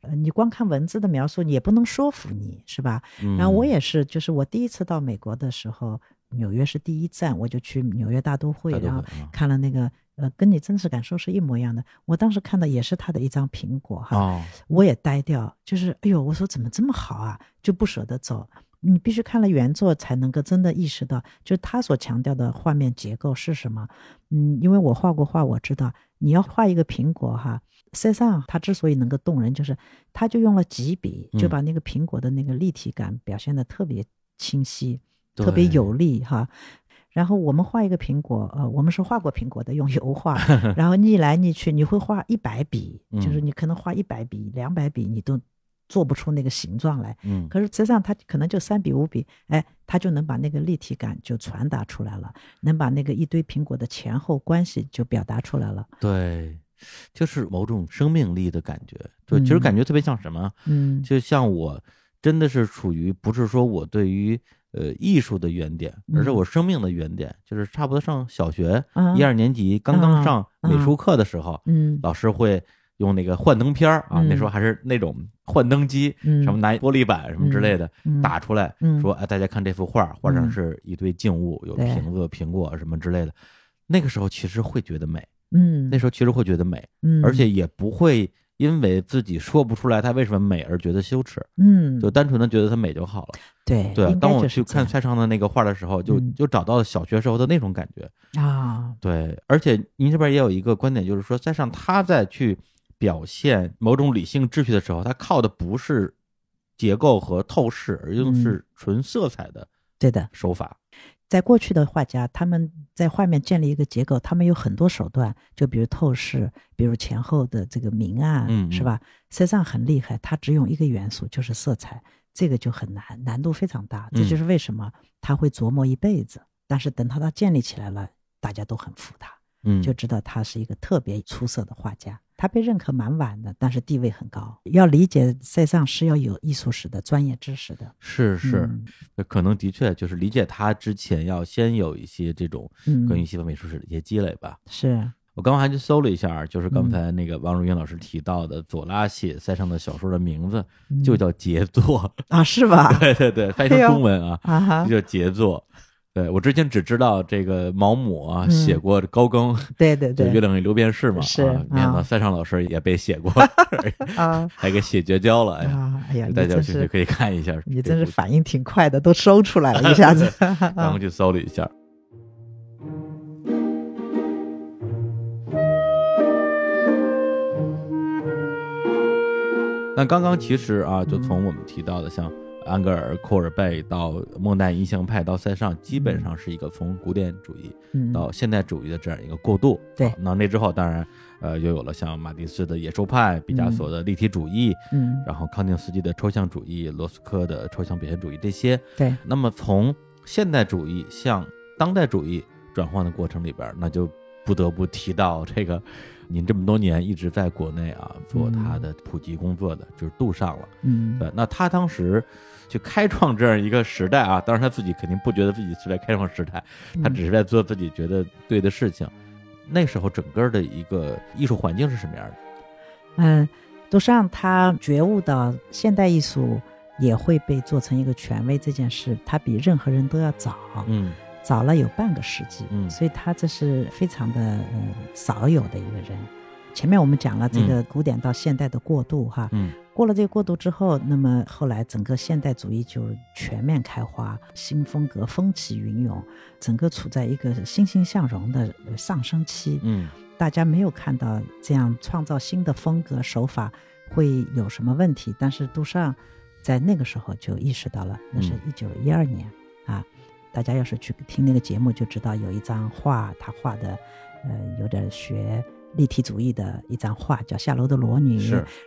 呃，你光看文字的描述，也不能说服你，是吧？嗯，然后我也是，就是我第一次到美国的时候，纽约是第一站，我就去纽约大都会，然后看了那个，呃，跟你真实感受是一模一样的。我当时看到也是他的一张苹果哈，哦，我也呆掉，就是哎呦，我说怎么这么好啊，就不舍得走。你必须看了原作才能够真的意识到，就是他所强调的画面结构是什么。嗯，因为我画过画，我知道你要画一个苹果哈，塞尚他之所以能够动人，就是他就用了几笔，就嗯把那个苹果的那个立体感表现的特别清晰，特别有力哈。然后我们画一个苹果，呃，我们是画过苹果的，用油画，然后逆来逆去，你会画一百笔，就是嗯你可能画一百笔、两百笔，你都做不出那个形状来。嗯。可是实际上它可能就三笔五笔，哎，它就能把那个立体感就传达出来了，能把那个一堆苹果的前后关系就表达出来了。对，就是某种生命力的感觉，对，其实嗯感觉特别像什么？嗯。就像我真的是处于不是说我对于呃艺术的原点，而是嗯我生命的原点，就是差不多上小学啊。一二年级刚刚啊上美术课的时候，嗯。老师会用那个幻灯片儿啊，那时候嗯还是那种幻灯机，嗯。什么拿玻璃板什么之类的嗯。打出来，嗯。说哎大家看这幅画，画上嗯是一堆静物，有瓶子、苹果什么之类的。那个时候其实会觉得美，嗯。那时候其实会觉得美，嗯，而且也不会因为自己说不出来它为什么美而觉得羞耻，嗯。就单纯的觉得它美就好了。对对，应当我去看蔡尚的那个画的时候，就嗯。就找到了小学时候的那种感觉。啊，对，而且您这边也有一个观点，就是说，在上他在去表现某种理性秩序的时候，它靠的不是结构和透视，而用嗯是纯色彩的对的。手法。在过去的画家，他们在画面建立一个结构，他们有很多手段，就比如透视，比如前后的这个明暗，嗯嗯是吧？塞尚很厉害，他只用一个元素，就是色彩，这个就很难，难度非常大。这嗯就是为什么他会琢磨一辈子，但是等他他建立起来了，大家都很服他，嗯，就知道他是一个特别出色的画家。他被认可蛮晚的，但是地位很高。要理解塞尚是要有艺术史的专业知识的。是是，嗯可能的确就是理解他之前要先有一些这种嗯，关于西方美术史的一些积累吧。是我刚刚还去搜了一下，就是刚嗯才那个王如云老师提到的左拉写塞尚的小说的名字嗯就叫杰作，啊，是吧？对对对，翻译成中文啊，啊哈就，叫杰作。对我之前只知道这个毛姆啊嗯写过高更，对对对，月亮与六便士嘛，是啊，没想到啊塞尚老师也被写过，啊还给写绝交了，哎呀，大家有兴趣可以看一下。你真是反应挺快的，都搜出来了，一下子。然后去搜了一下。那刚刚其实啊，就从我们提到的像安格尔、库尔贝到莫奈印象派到塞尚，基本上是一个从古典主义嗯到现代主义的这样一个过渡。对啊那那之后当然呃又有了像马蒂斯的野兽派、毕加索的立体主义，嗯，然后康定斯基的抽象主义、罗斯科的抽象表现主义这些。对，那么从现代主义向当代主义转换的过程里边，那就不得不提到这个，您这么多年一直在国内啊做他的普及工作的，就是杜尚了。嗯对，那他当时去开创这样一个时代啊，当然他自己肯定不觉得自己是在开创时代，他只是在做自己觉得对的事情。那时候整个的一个艺术环境是什么样的？嗯，杜尚他觉悟到现代艺术也会被做成一个权威这件事，他比任何人都要早，嗯早了有半个世纪，嗯所以他这是非常的嗯少有的一个人。前面我们讲了这个古典到现代的过渡哈，嗯过了这个过渡之后，那么后来整个现代主义就全面开花，新风格风起云涌，整个处在一个欣欣向荣的呃上升期。嗯大家没有看到这样创造新的风格手法会有什么问题，但是杜尚在那个时候就意识到了，那是嗯一九一二年、啊。大家要是去听那个节目，就知道有一张画，他画的，呃，有点学立体主义的一张画，叫《下楼的裸女》，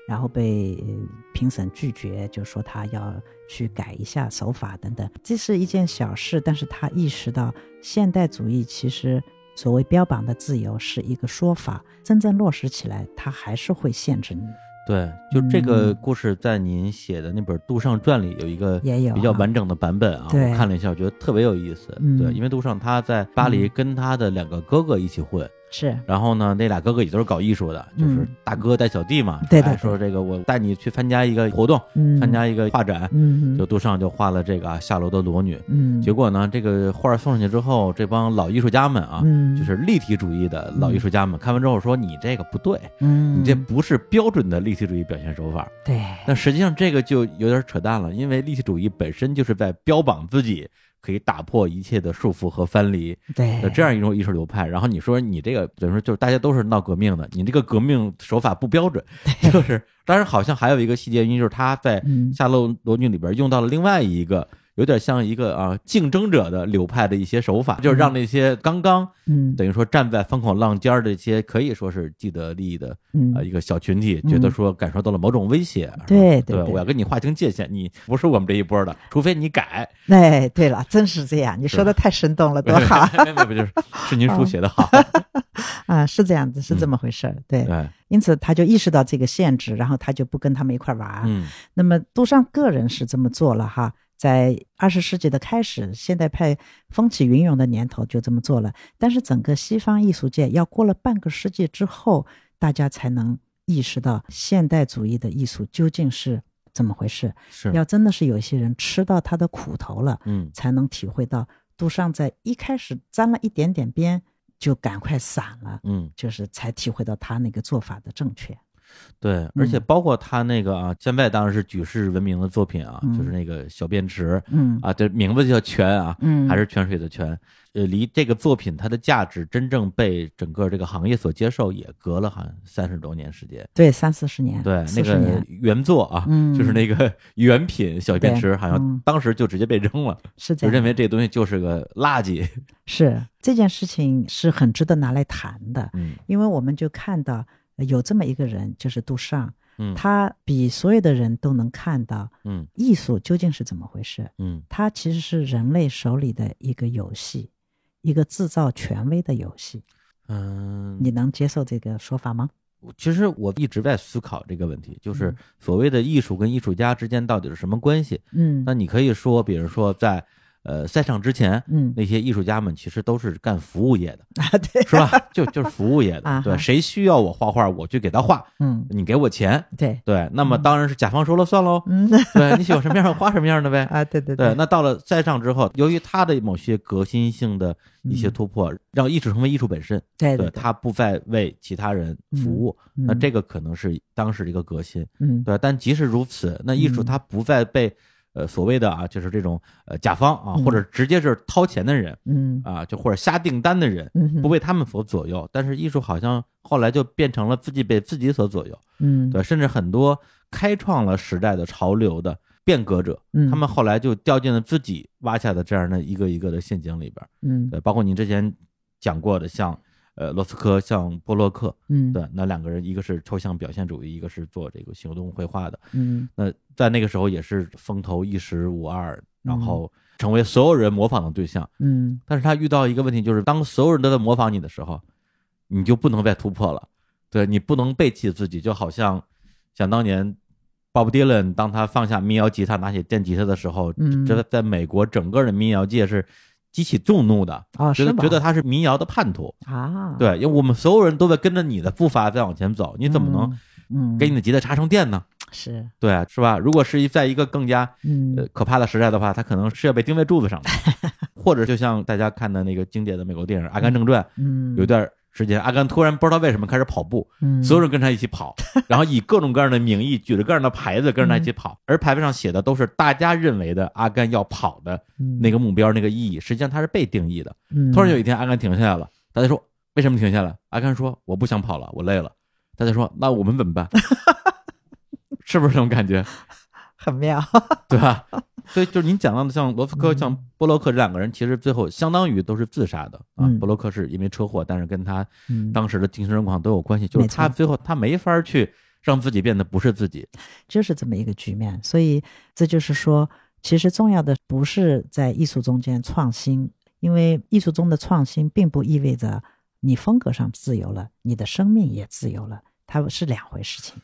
然后被、呃评审拒绝，就说他要去改一下手法等等。这是一件小事，但是他意识到现代主义其实所谓标榜的自由是一个说法，真正落实起来，它还是会限制你。对，就这个嗯故事在您写的那本《杜尚传》里有一个也有比较啊完整的版本啊，对我看了一下，我觉得特别有意思。嗯对，因为杜尚他在巴黎嗯跟他的两个哥哥一起混，是，然后呢，那俩哥哥也都是搞艺术的，就是嗯大哥带小弟嘛。对对说这个我带你去参加一个活动，嗯，参加一个画展，嗯，就杜尚就画了这个啊下楼的裸女。嗯，结果呢，这个画送上去之后，这帮老艺术家们啊，嗯就是立体主义的老艺术家们，看完之后说你这个不对，嗯，你这不是标准的立体主义表现手法。对，但实际上这个就有点扯淡了，因为立体主义本身就是在标榜自己可以打破一切的束缚和藩篱对的这样一种艺术流派。然后你说你这个等于说就是大家都是闹革命的，你这个革命手法不标准，就是当然好像还有一个细节因为就是他在嗯《夏洛罗尼》里边用到了另外一个。有点像一个啊竞争者的流派的一些手法，就是让那些刚刚嗯，等于说站在风口浪尖儿的一些可以说是既得利益的嗯啊一个小群体，觉得说感受到了某种威胁，对对我要跟你划清界限，你不是我们这一波的，除非你改。哎，对了，真是这样，你说的太生动了，多好 没没不就是 是您书写的好，啊！是这样子，是这么回事儿，对。对，因此，他就意识到这个限制，然后他就不跟他们一块儿玩儿。嗯那么，杜尚个人是这么做了哈，在二十世纪的开始，现代派风起云涌的年头就这么做了。但是，整个西方艺术界要过了半个世纪之后，大家才能意识到现代主义的艺术究竟是怎么回事。是，要真的是有些人吃到他的苦头了，嗯才能体会到杜尚在一开始沾了一点点边，就赶快散了。嗯，就是才体会到他那个做法的正确。对，而且嗯。包括他那个啊，现在当然是举世闻名的作品啊，嗯。就是那个小便池嗯。啊，这名字就叫泉啊，嗯，还是泉水的泉。呃，离这个作品它的价值真正被整个这个行业所接受，也隔了好像三十多年时间。对三四十年，对，那个原作啊，嗯就是那个。原品小便池，好像嗯。当时就直接被扔了，是这样，就认为这东西就是个垃圾。是这件事情是很值得拿来谈的，嗯。因为我们就看到呃有这么一个人，就是杜尚，嗯他比所有的人都能看到嗯艺术究竟是怎么回事。嗯它其实是人类手里的一个游戏，一个制造权威的游戏。嗯，你能接受这个说法吗？其实我一直在思考这个问题，就是嗯所谓的艺术跟艺术家之间到底是什么关系？嗯那你可以说，比如说在呃赛场之前，嗯。那些艺术家们其实都是干服务业的，啊，对，是吧？就就是服务业啊的，对，谁需要我画画，我去给他画，嗯你给我钱，对，对，那么嗯。当然是甲方说了算喽。嗯。对你喜欢什么样的画什么样的呗。啊，对对。对，那到了赛场之后，由于他的某些革新性的一些嗯。突破，让艺术成为艺术本身，对他不再为其他人服务，嗯。那这个可能是当时的一个革新。嗯。对，但即使如此，那艺术嗯。它不再被呃所谓的啊，就是这种呃甲方啊，嗯。或者直接是掏钱的人嗯。啊，就或者下订单的人，嗯不被他们所左右。但是艺术好像后来就变成了自己被自己所左右，嗯。对，甚至很多开创了时代的潮流的变革者，嗯。他们后来就掉进了自己挖下的这样的一个一个的陷阱里边儿。嗯。对，包括您之前讲过的，像呃罗斯科，像波洛克，嗯对，那两个人一个是抽象表现主义，一个是做这个行动绘画的。嗯那在那个时候也是风头一时无二，然嗯后成为所有人模仿的对象。嗯但是他遇到一个问题，就是当所有人都在模仿你的时候，你就不能再突破了。对你不能背弃自己，就好像想当年鲍勃迪伦，当他放下民谣吉他，拿起电吉他的时候，嗯这在美国整个的民谣界是激起众怒的，啊，觉得觉得他是民谣的叛徒。啊，对，因为我们所有人都在跟着你的步伐在往前走，你怎么能给你的吉他插上电呢？是。对，是吧？如果是一在一个更加可怕的时代的话，他可能是要被钉在柱子上的，或者就像大家看的那个经典的美国电影《阿甘正传》，嗯。有一段时间，阿甘突然不知道为什么开始跑步，嗯所有人跟他一起跑，然后以各种各样的名义举着各样的牌子跟着他一起跑，而牌子上写的都是大家认为的阿甘要跑的那个目标、那个意义，实际上他是被定义的。嗯突然有一天，阿甘停下来了，大家说为什么停下来？阿甘说我不想跑了，我累了。大家说那我们怎么办？是不是这种感觉？很妙，对吧？所以就是您讲到的，像罗斯科、嗯像波洛克这两个人，其实最后相当于都是自杀的啊。嗯波洛克是因为车祸，但是跟他嗯当时的精神状况都有关系，就是他最后他没法去让自己变得不是自己。就是这么一个局面。所以这就是说，其实重要的不是在艺术中间创新，因为艺术中的创新并不意味着你风格上自由了，你的生命也自由了，它是两回事情。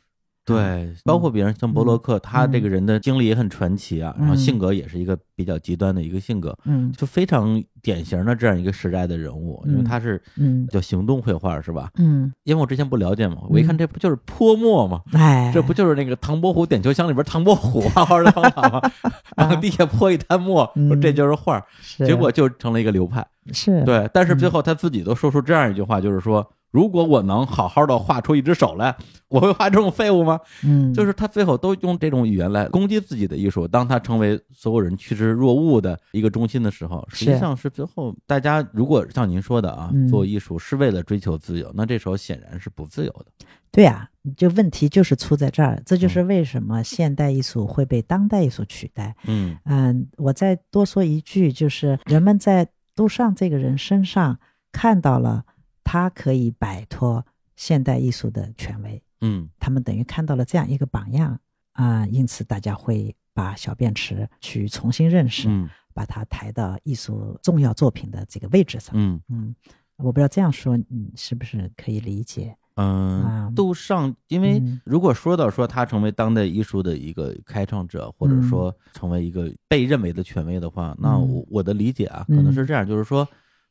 对，包括别人像波洛克，他这个人的经历也很传奇啊，然后嗯。性格也是一个比较极端的一个性格，嗯。就非常典型的这样一个时代的人物，因为嗯他是嗯。叫行动绘画是吧？嗯，因为我之前不了解嘛，我一看这不就是泼墨吗？哎，这不就是那个唐伯虎点秋香里边唐伯虎画画的方法吗？然后地下泼一滩墨，嗯说这就是画，是。结果就成了一个流派。是。对，但是最后他自己都说出这样一句话，就是说，如果我能好好的画出一只手来，我会画这种废物吗？嗯，就是他最后都用这种语言来攻击自己的艺术。当他成为所有人趋之若鹜的一个中心的时候，实际上是最后大家如果像您说的啊，嗯做艺术是为了追求自由，那这时候显然是不自由的。对啊，就问题就是出在这儿，这就是嗯为什么现代艺术会被当代艺术取代。嗯嗯，我再多说一句，就是人们在杜尚这个人身上看到了他可以摆脱现代艺术的权威，嗯。他们等于看到了这样一个榜样啊、因此大家会把小便池去重新认识，嗯。把它抬到艺术重要作品的这个位置上。嗯。嗯，我不知道这样说你是不是可以理解？嗯啊，杜尚，因为嗯。如果说到说他成为当代艺术的一个开创者，或者嗯。说成为一个被认为的权威的话，那嗯。我我的理解啊，可能是这样，就是说。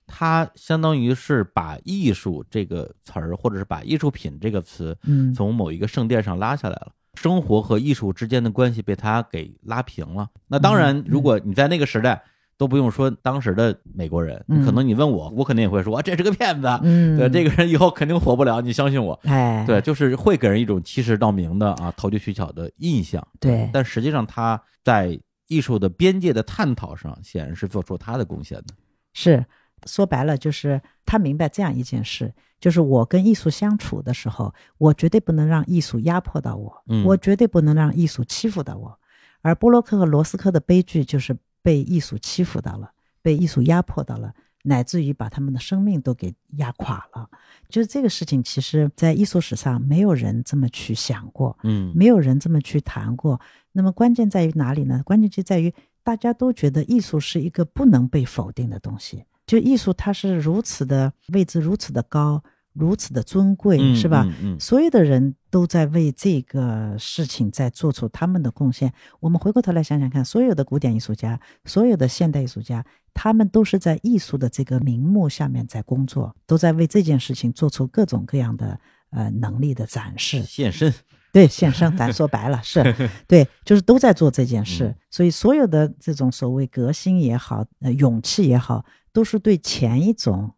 他相当于是把艺术这个词儿，或者是把艺术品这个词，嗯从某一个圣殿上拉下来了，生活和艺术之间的关系被他给拉平了。那当然嗯，如果你在那个时代，都不用说当时的美国人，嗯可能你问我，我肯定也会说，啊这是个骗子，嗯，对，这个人以后肯定火不了，你相信我。哎，对，就是会给人一种欺世盗名的啊，投机取巧的印象。对但实际上他在艺术的边界的探讨上，显然是做出他的贡献的。是说白了，就是他明白这样一件事，就是我跟艺术相处的时候，我绝对不能让艺术压迫到我，嗯我绝对不能让艺术欺负到我。而波洛克和罗斯科的悲剧就是被艺术欺负到了，被艺术压迫到了，乃至于把他们的生命都给压垮了。就是这个事情，其实在艺术史上没有人这么去想过，嗯没有人这么去谈过。那么关键在于哪里呢？关键就在于大家都觉得艺术是一个不能被否定的东西。就艺术它是如此的位置如此的高，如此的尊贵，嗯是吧？嗯嗯所有的人都在为这个事情在做出他们的贡献。我们回过头来想想看，所有的古典艺术家，所有的现代艺术家，他们都是在艺术的这个名目下面在工作，都在为这件事情做出各种各样的呃能力的展示。献身。对，献身，咱说白了是，对，就是都在做这件事。嗯所以所有的这种所谓革新也好，呃，勇气也好，都是对前一种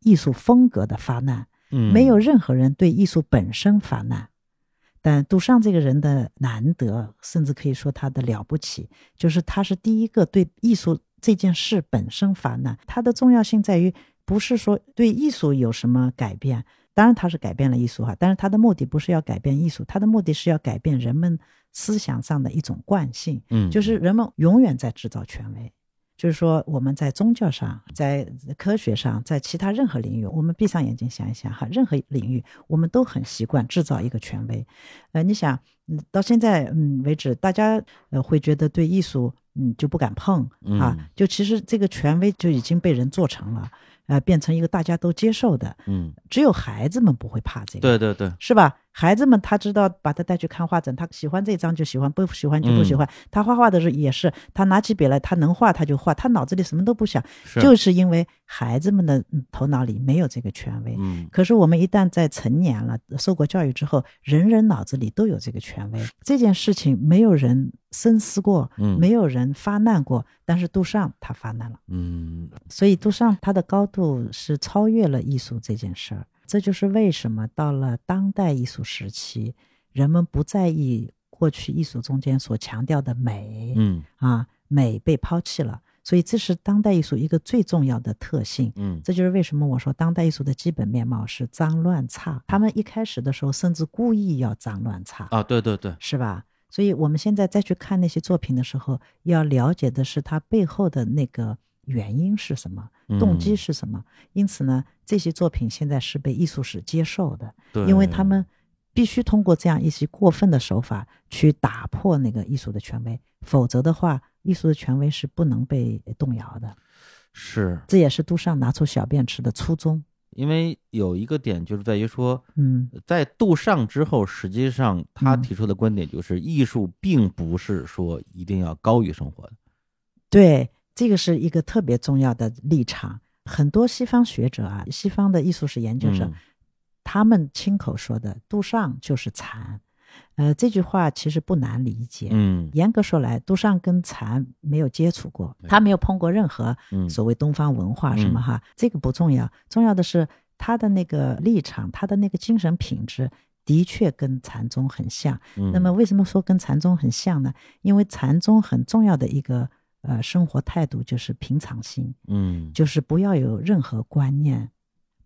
艺术风格的发难。嗯，没有任何人对艺术本身发难。但杜尚这个人的难得，甚至可以说他的了不起，就是他是第一个对艺术这件事本身发难。他的重要性在于，不是说对艺术有什么改变，当然他是改变了艺术哈，但是他的目的不是要改变艺术，他的目的是要改变人们思想上的一种惯性，嗯，就是人们永远在制造权威。就是说，我们在宗教上、在科学上、在其他任何领域，我们闭上眼睛想一想哈，任何领域我们都很习惯制造一个权威。呃，你想，嗯到现在嗯为止，大家呃会觉得对艺术嗯就不敢碰啊嗯，就其实这个权威就已经被人做成了。呃，变成一个大家都接受的。嗯，只有孩子们不会怕这个，对对对，是吧？孩子们他知道把他带去看画展，他喜欢这张就喜欢，不喜欢就不喜欢。他画画的时候也是，他拿起笔来，他能画他就画，他脑子里什么都不想，就是因为孩子们的头脑里没有这个权威。嗯，可是我们一旦在成年了，受过教育之后，人人脑子里都有这个权威。这件事情没有人深思过，嗯，没有人发难过，但是杜尚他发难了，嗯，所以杜尚他的高度是超越了艺术这件事儿。这就是为什么到了当代艺术时期，人们不在意过去艺术中间所强调的美，嗯啊，美被抛弃了，所以这是当代艺术一个最重要的特性。嗯，这就是为什么我说当代艺术的基本面貌是脏乱差。他们一开始的时候甚至故意要脏乱差啊，对对对，是吧？所以我们现在再去看那些作品的时候，要了解的是它背后的那个。原因是什么？动机是什么？因此呢，这些作品现在是被艺术史接受的，因为他们必须通过这样一些过分的手法去打破那个艺术的权威，否则的话，艺术的权威是不能被动摇的。是，这也是杜尚拿出小便池的初衷。因为有一个点就是在于说，嗯，在杜尚之后，实际上他提出的观点就是，艺术并不是说一定要高于生活的。对。这个是一个特别重要的立场。很多西方学者啊，西方的艺术史研究者，他们亲口说的“杜尚就是禅”。呃，这句话其实不难理解。嗯，严格说来，杜尚跟禅没有接触过，他没有碰过任何所谓东方文化什么哈，这个不重要。重要的是他的那个立场，他的那个精神品质的确跟禅宗很像。那么为什么说跟禅宗很像呢？因为禅宗很重要的一个。呃，生活态度就是平常心，嗯，就是不要有任何观念，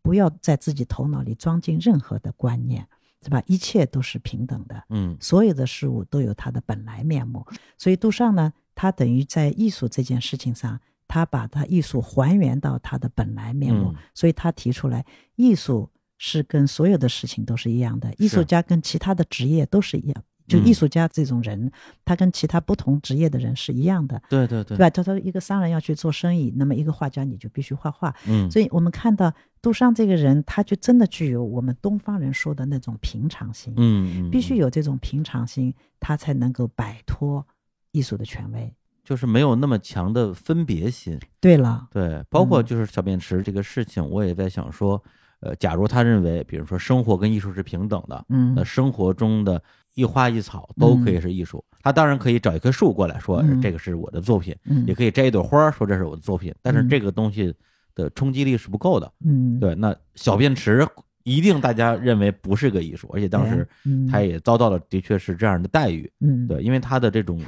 不要在自己头脑里装进任何的观念，是吧？一切都是平等的，嗯，所有的事物都有它的本来面目。所以杜尚呢，他等于在艺术这件事情上，他把他艺术还原到他的本来面目，所以他提出来，艺术是跟所有的事情都是一样的，艺术家跟其他的职业都是一样。就艺术家这种人，他跟其他不同职业的人是一样的。对对对，对吧？他说，一个商人要去做生意，那么一个画家你就必须画画。嗯，所以我们看到杜尚这个人，他就真的具有我们东方人说的那种平常心。嗯嗯，必须有这种平常心，他才能够摆脱艺术的权威，就是没有那么强的分别心。对了，对，包括就是小便池这个事情，我也在想说，呃，假如他认为，比如说生活跟艺术是平等的，嗯，那生活中的。一花一草都可以是艺术，他当然可以找一棵树过来说这个是我的作品，也可以摘一朵花说这是我的作品，但是这个东西的冲击力是不够的。嗯，对，那小便池一定大家认为不是个艺术，而且当时他也遭到了的确是这样的待遇。嗯，对，因为他的这种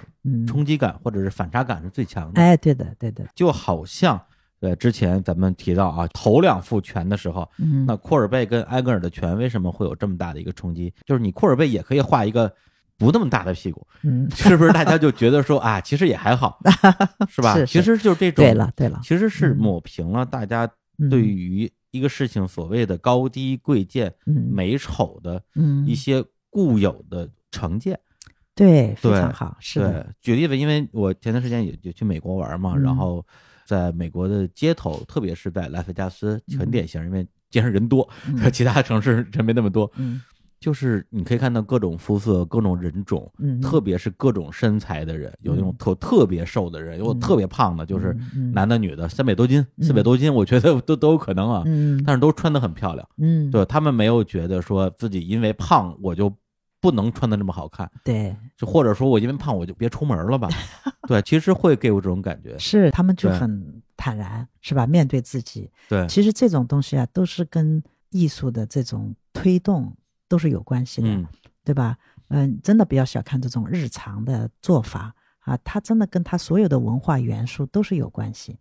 冲击感或者是反差感是最强的。哎，对的，对的，就好像。对，之前咱们提到啊，头两副拳的时候，嗯，那库尔贝跟埃格尔的拳为什么会有这么大的一个冲击？就是你库尔贝也可以画一个不那么大的屁股，嗯，是不是？大家就觉得说啊，其实也还好，是吧？是，其实就是这种，对了，对了，其实是抹平了大家对于一个事情所谓的高低贵贱、美丑的一些固有的成见。对，非常好，是的。举例子，因为我前段时间也也去美国玩嘛，然后。在美国的街头，特别是在拉斯维加斯，很典型，因为街上人多，其他城市人没那么多。嗯，就是你可以看到各种肤色、各种人种，特别是各种身材的人，有那种特特别瘦的人，有特别胖的，就是男的、女的，三百多斤、四百多斤，我觉得都都有可能啊。嗯，但是都穿的很漂亮。嗯，对他们没有觉得说自己因为胖我就。不能穿的这么好看，对，就或者说我因为胖我就别出门了吧，对，其实会给我这种感觉，是他们就很坦然，是吧？面对自己，对，其实这种东西啊，都是跟艺术的这种推动都是有关系的，对吧？嗯，真的不要小看这种日常的做法啊，它真的跟它所有的文化元素都是有关系。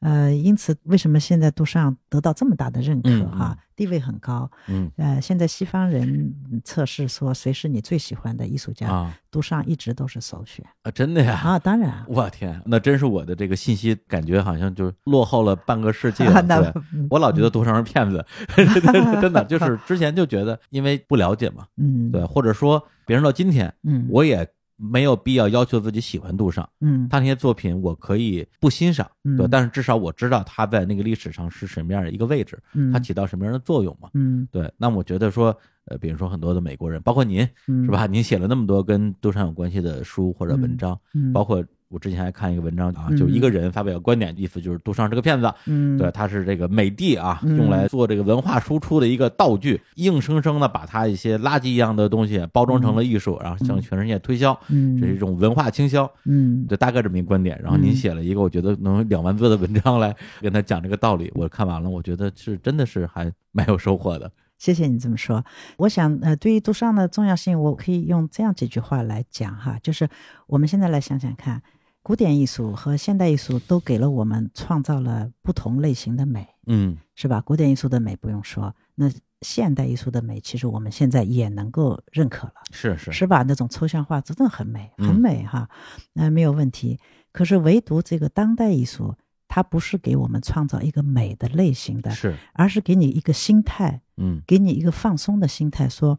呃，因此，为什么现在杜尚得到这么大的认可哈，地位很高？嗯，呃，现在西方人测试说，谁是你最喜欢的艺术家？杜尚一直都是首选啊，真的呀？啊，当然。我天，那真是我的这个信息感觉好像就落后了半个世纪了。对，我老觉得杜尚是骗子，真的就 是之前就觉得因为不了解嘛，嗯，对，或者说别人到今天，嗯，我也。没有必要要求自己喜欢杜尚，嗯。他那些作品我可以不欣赏，嗯。对，但是至少我知道他在那个历史上是什么样的一个位置，嗯，他起到什么样的作用嘛。嗯。对，那么我觉得说，呃，比如说很多的美国人，包括您，嗯。是吧？您写了那么多跟杜尚有关系的书或者文章，嗯。包括我之前还看一个文章啊，嗯就一个人发表观点，意思就是杜尚是个骗子，嗯对，他是这个美帝啊，嗯用来做这个文化输出的一个道具，硬生生的把他一些垃圾一样的东西包装成了艺术，然后向全世界推销，嗯这是一种文化倾销。嗯就，大概这么一个观点。然后您嗯写了一个我觉得能有两万字的文章来跟他讲这个道理，我看完了，我觉得是真的是还蛮有收获的。谢谢你这么说。我想，呃，对于杜尚的重要性，我可以用这样几句话来讲哈，就是我们现在来想想看，古典艺术和现代艺术都给了我们创造了不同类型的美，嗯是吧？古典艺术的美不用说，那现代艺术的美，其实我们现在也能够认可了。是是是吧？那种抽象画真的很美，嗯很美哈，那、没有问题。可是唯独这个当代艺术，它不是给我们创造一个美的类型的，是，而是给你一个心态，嗯给你一个放松的心态，说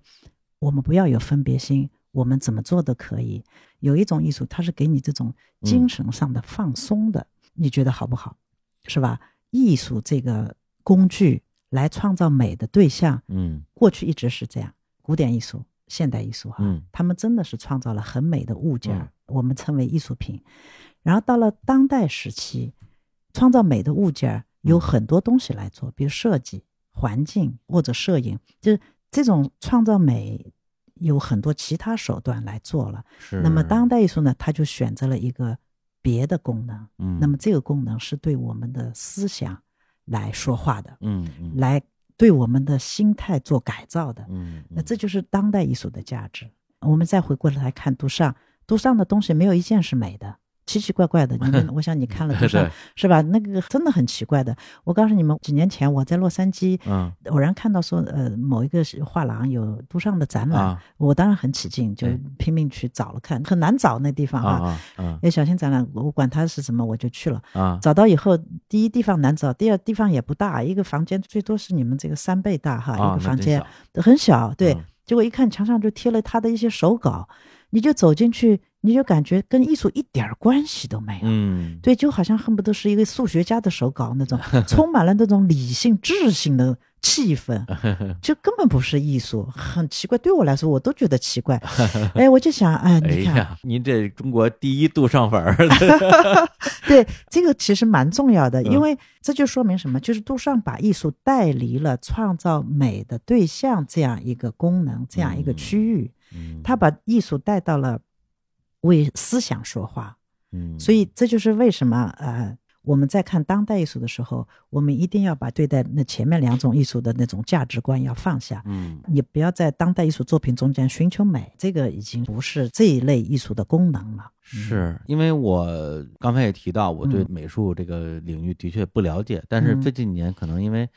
我们不要有分别心，我们怎么做都可以。有一种艺术，它是给你这种精神上的放松的，你觉得好不好？是吧？艺术这个工具来创造美的对象，嗯过去一直是这样，古典艺术、现代艺术哈，嗯他们真的是创造了很美的物件我们称为艺术品。然后到了当代时期，创造美的物件儿有很多东西来做，比如设计、环境或者摄影，就是这种创造美有很多其他手段来做了。是。那么当代艺术呢，它就选择了一个别的功能，嗯，那么这个功能是对我们的思想来说话的，嗯嗯来对我们的心态做改造的。嗯，那这就是当代艺术的价值。我们再回过来看杜尚，杜尚的东西没有一件是美的，奇奇怪怪的。你们，我想你看了 杜尚对是吧？那个真的很奇怪的。我告诉你们，几年前我在洛杉矶嗯偶然看到说，呃，某一个画廊有杜尚的展览，啊我当然很起劲，就拼命去找了看，很难找那地方啊啊。啊啊那小型展览，我管它是什么，我就去了。啊找到以后，第一地方难找，第二地方也不大，一个房间最多是你们这个三倍大哈，啊，一个房间小很小，对。嗯结果一看墙上就贴了他的一些手稿，你就走进去，你就感觉跟艺术一点关系都没有。嗯，对，就好像恨不得是一个数学家的手稿那种，充满了那种理性、智性的气氛，就根本不是艺术，很奇怪。对我来说，我都觉得奇怪。哎，我就想，哎，哎你看，呀，您这中国第一杜尚粉儿，对，这个其实蛮重要的，嗯因为这就说明什么？就是杜尚把艺术带离了创造美的对象这样一个功能，这样一个嗯区域，嗯他把艺术带到了为思想说话。嗯，所以这就是为什么呃，我们在看当代艺术的时候，我们一定要把对待那前面两种艺术的那种价值观要放下。嗯你不要在当代艺术作品中间寻求美，这个已经不是这一类艺术的功能了。是因为我刚才也提到，我对嗯美术这个领域的确不了解，但是嗯这几年可能因为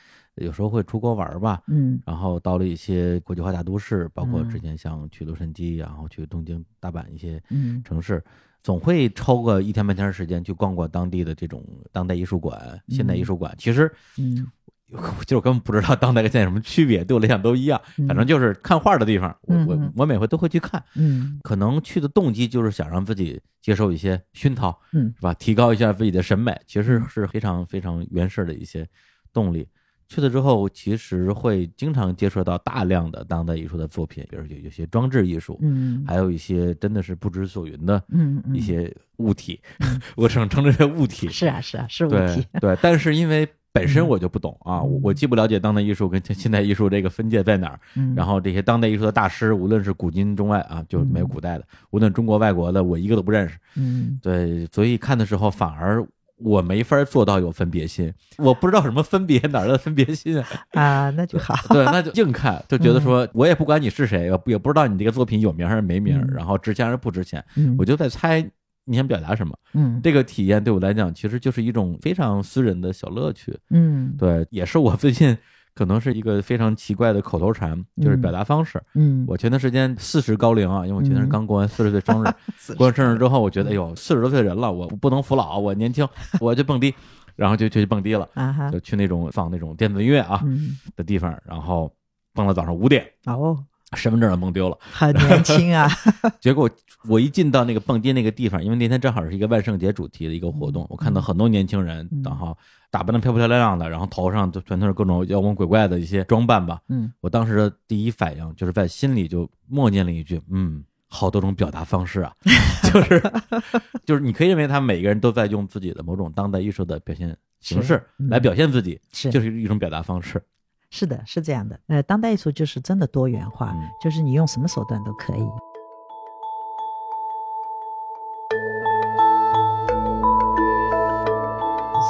有时候会出国玩儿吧，嗯然后到了一些国际化大都市，包括嗯之前像去洛杉矶，然后去东京、大阪一些嗯城市，总会抽个一天半天儿时间去逛逛当地的这种当代艺术馆、现代艺术馆。其实嗯 就我根本不知道当代跟现代什么区别，对我来讲都一样，嗯反正就是看画的地方，我我我每回都会去看。嗯可能去的动机就是想让自己接受一些熏陶，嗯是吧？提高一下自己的审美，其实是非常非常原始的一些动力。去了之后，其实会经常接触到大量的当代艺术的作品，比如有有些装置艺术，嗯。还有一些真的是不知所云的一些物体，我只能称之为物体。是啊是啊是问对。对，但是因为本身我就不懂啊，我嗯。我既不了解当代艺术跟现代艺术这个分界在哪儿，嗯。然后这些当代艺术的大师，无论是古今中外啊，就没有古代的，无论中国外国的，我一个都不认识。嗯。对，所以看的时候反而我没法做到有分别心，我不知道什么分别哪儿的分别心啊。啊那就好。对，那就硬看，就觉得说我也不管你是谁，也不知道你这个作品有名还是没名，嗯然后值钱还是不值钱，嗯我就在猜你想表达什么。嗯这个体验对我来讲，其实就是一种非常私人的小乐趣。嗯对，也是我最近可能是一个非常奇怪的口头禅，就是表达方式。嗯。我前段时间四十高龄啊，因为我前段时间嗯。刚过完四十岁生日，过完生日之后，我觉得哎呦，四十多岁人了，我不能服老，我年轻，我就蹦迪，然后就就去蹦迪了，啊就去那种放那种电子音乐啊嗯。的地方，然后蹦到早上五点，哦身份证都弄丢了。很年轻啊，结果我一进到那个蹦迪那个地方，因为那天正好是一个万圣节主题的一个活动，我看到很多年轻人，嗯然后打扮的漂漂亮亮的，然后头上都全都是各种妖魔鬼怪的一些装扮吧。嗯我当时的第一反应就是在心里就默念了一句：“嗯，好多种表达方式啊，就是就是你可以认为他们每个人都在用自己的某种当代艺术的表现形式来表现自己，是就是一种表达方式。是的，是这样的。呃，当代艺术就是真的多元化，嗯就是你用什么手段都可以。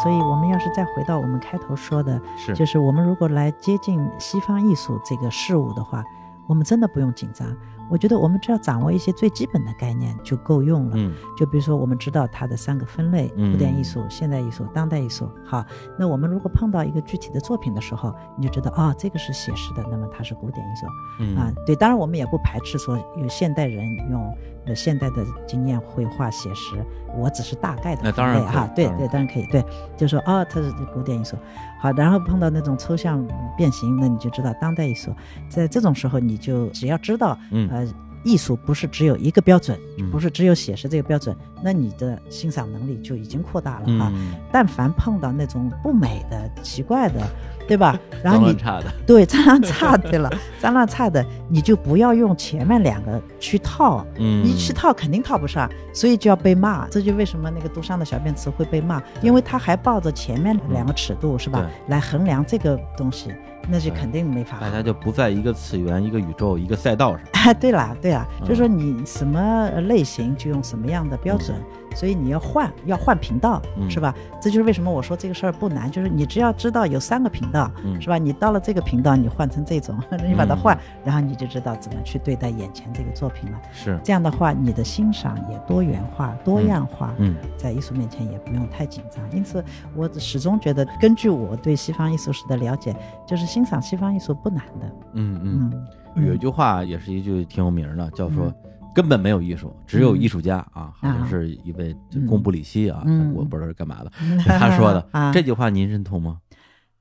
所以，我们要是再回到我们开头说的，是，就是我们如果来接近西方艺术这个事物的话，我们真的不用紧张。我觉得我们只要掌握一些最基本的概念就够用了。嗯就比如说，我们知道它的三个分类：嗯古典艺术、现代艺术、当代艺术。好，那我们如果碰到一个具体的作品的时候，你就知道啊、这个是写实的，那么它是古典艺术嗯啊。对，当然我们也不排斥说有现代人用呃现代的经验绘画写实，我只是大概的那当然哈。对对，当然可以。对，就说哦，它是古典艺术。好，然后碰到那种抽象变形，那你就知道当代艺术。在这种时候，你就只要知道嗯呃，艺术不是只有一个标准，嗯不是只有写实这个标准，那你的欣赏能力就已经扩大了哈。嗯，但凡碰到那种不美的、奇怪的，对吧？然后你乱差的，对脏乱差的了，脏乱差的，你就不要用前面两个去套，嗯，你去套肯定套不上，所以就要被骂。这就为什么那个杜尚的小便池会被骂，因为他还抱着前面两个尺度是吧，来衡量这个东西，那就肯定没法。大家就不在一个次元、一个宇宙、一个赛道上。哎，对啦，对啦，嗯。就是说你什么类型就用什么样的标准，所以你要换，要换频道，嗯是吧？这就是为什么我说这个事儿不难，就是你只要知道有三个频道，嗯是吧？你到了这个频道，你换成这种，你把它换，嗯然后你就知道怎么去对待眼前这个作品了。是，这样的话，你的欣赏也多元化、多样化，嗯在艺术面前也不用太紧张。因此，我始终觉得，根据我对西方艺术史的了解，就是欣赏西方艺术不难的。嗯嗯。嗯，有一句话也是一句挺有名的，叫说嗯根本没有艺术，只有艺术家啊，好像啊是一位嗯贡布里希啊，嗯我不知道是干嘛的，他说的 啊这句话，您认同吗？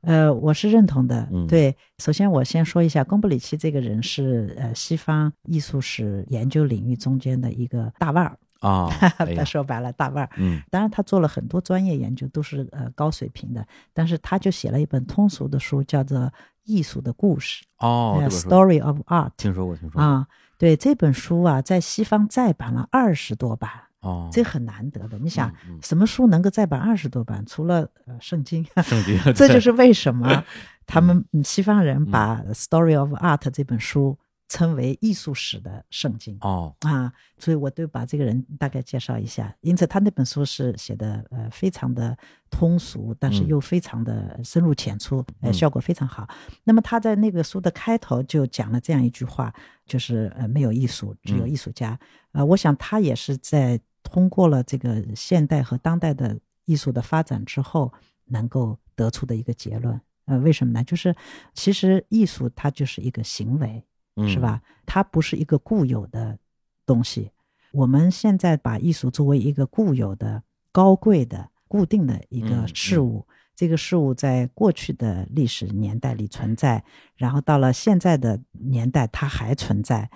呃，我是认同的。嗯对，首先我先说一下，贡布里奇这个人是呃西方艺术史研究领域中间的一个大腕儿，啊，哎，说白了大腕儿。嗯当然，他做了很多专业研究，都是呃高水平的。但是他就写了一本通俗的书，叫做《艺术的故事》哦，Story of Art》听说过，听说过，啊。对这本书啊，在西方再版了二十多版，哦，这很难得的。你想，什么书能够再版二十多版？除了呃圣经，圣经，这就是为什么 他们嗯。西方人嗯。把《Story of Art》这本书称为艺术史的圣经哦，啊，所以我都把这个人大概介绍一下。因此，他那本书是写的呃非常的通俗，但是嗯又非常的深入浅出，呃嗯效果非常好。那么他在那个书的开头就讲了这样一句话，就是呃没有艺术，只有嗯艺术家。呃，我想他也是在通过了这个现代和当代的艺术的发展之后，能够得出的一个结论。呃，为什么呢？就是其实艺术它就是一个行为，嗯是？吧？它不是一个固有的东西。我们现在把艺术作为一个固有的、高贵的、固定的一个嗯事物，这个事物在过去的历史年代里存在，然后到了现在的年代它还存在，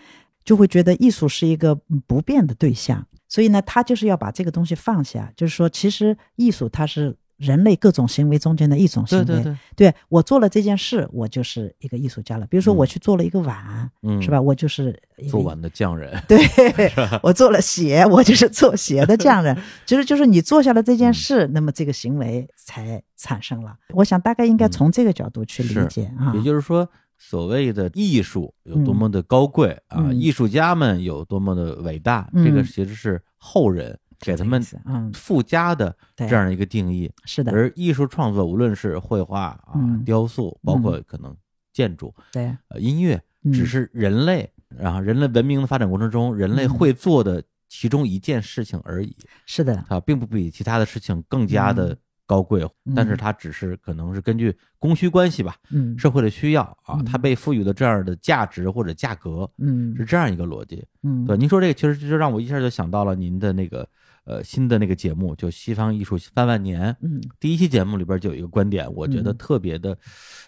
就会觉得艺术是一个嗯不变的对象。所以呢，他就是要把这个东西放下，就是说，其实艺术它是人类各种行为中间的一种行为。对对对，对我做了这件事，我就是一个艺术家了。比如说，嗯我去做了一个碗，嗯，是吧？？我就是做碗的匠人，对，我做了鞋，我就是做鞋的匠人。其 实就是你做下了这嗯件事，那么这个行为才产生了。我想大概应该从这个角度去理解啊。也就是说。所谓的艺术有多么的高贵啊，嗯艺术家们有多么的伟大，嗯这个其实是后人给他们嗯，附加的这样一个定义。是的，而艺术创作，无论是绘画啊、嗯。雕塑，包括可能建筑、对，呃音乐，嗯。只是人类，然后人类文明的发展过程中，人类嗯。会做的其中一件事情而已是的，啊，并不比其他的事情更加的高贵，嗯。但是它只是可能是根据供需关系吧，嗯，社会的需要啊嗯，它被赋予的这样的价值或者价格。嗯。是这样一个逻辑，嗯，对，您说这个其实就让我一下就想到了您的那个呃新的那个节目，就《西方艺术三万年》。嗯第一期节目里边就有一个观点，我觉得嗯特别的，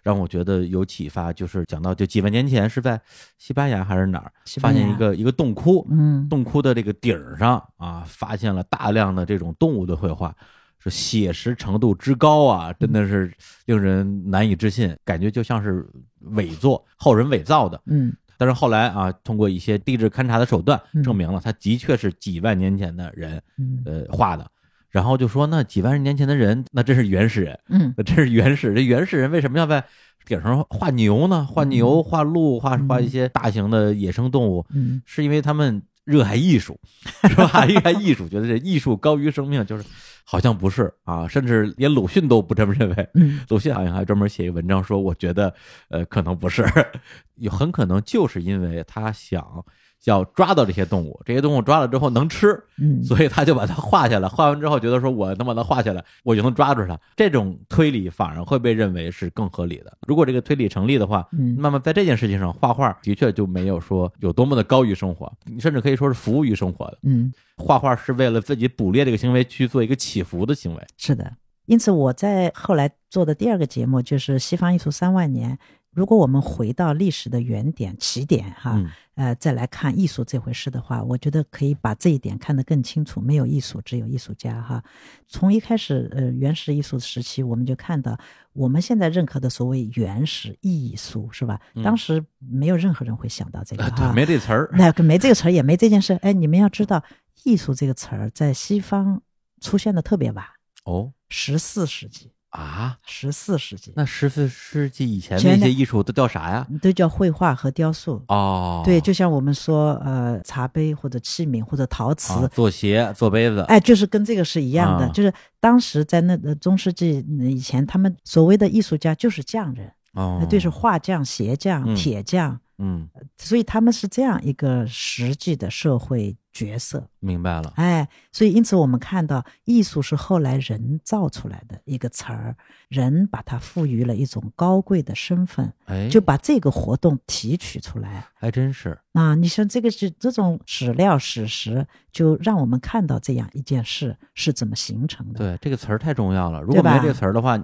让我觉得有启发，就是讲到就几万年前是在西班牙还是哪儿发现一个一个洞窟，嗯洞窟的这个顶上啊，发现了大量的这种动物的绘画，是写实程度之高啊，真的是令人难以置信，感觉就像是伪作，后人伪造的。嗯但是后来啊，通过一些地质勘察的手段，嗯证明了它的确是几万年前的人嗯呃画的。然后就说，那几万年前的人，那真是原始人，嗯那真是原始。这原始人为什么要在顶上画牛呢？画牛、画鹿、画画一些大型的野生动物，嗯是因为他们热爱艺术，是吧？热爱艺术，觉得这艺术高于生命，就是好像不是啊，甚至连鲁迅都不这么认为。嗯鲁迅好像还专门写一个文章说，我觉得呃可能不是，有很可能就是因为他想要抓到这些动物，这些动物抓了之后能吃，嗯，所以他就把它画下来。画完之后觉得说我能把它画下来，我就能抓住它。这种推理反而会被认为是更合理的。如果这个推理成立的话，嗯那么在这件事情上，画画的确就没有说有多么的高于生活，你甚至可以说是服务于生活的。嗯画画是为了自己捕猎这个行为去做一个祈福的行为。是的。因此，我在后来做的第二个节目就是《西方艺术三万年》。如果我们回到历史的原点起点哈，嗯呃，再来看艺术这回事的话，我觉得可以把这一点看得更清楚。没有艺术，只有艺术家哈。从一开始，呃，原始艺术时期，我们就看到我们现在认可的所谓原始艺术，是吧？嗯当时没有任何人会想到这个 没这词儿。那个没这个词儿，也没这件事。哎，你们要知道，艺术这个词儿在西方出现的特别晚，哦十四世纪，啊，十四世纪，那十四世纪以前那些艺术都叫啥呀？都叫绘画和雕塑。哦，对，就像我们说，呃，茶杯或者器皿或者陶瓷，啊做鞋、做杯子。哎，就是跟这个是一样的。啊就是当时在那个中世纪以前，他们所谓的艺术家就是匠人，哦呃，对，是画匠、鞋匠、嗯铁匠，嗯，所以他们是这样一个实际的社会角色。明白了。哎，所以因此我们看到，艺术是后来人造出来的一个词儿，人把它赋予了一种高贵的身份，哎，就把这个活动提取出来。还真是。啊，你像这个是这种史料史实，就让我们看到这样一件事是怎么形成的。对，这个词儿太重要了。如果没这个词儿的话，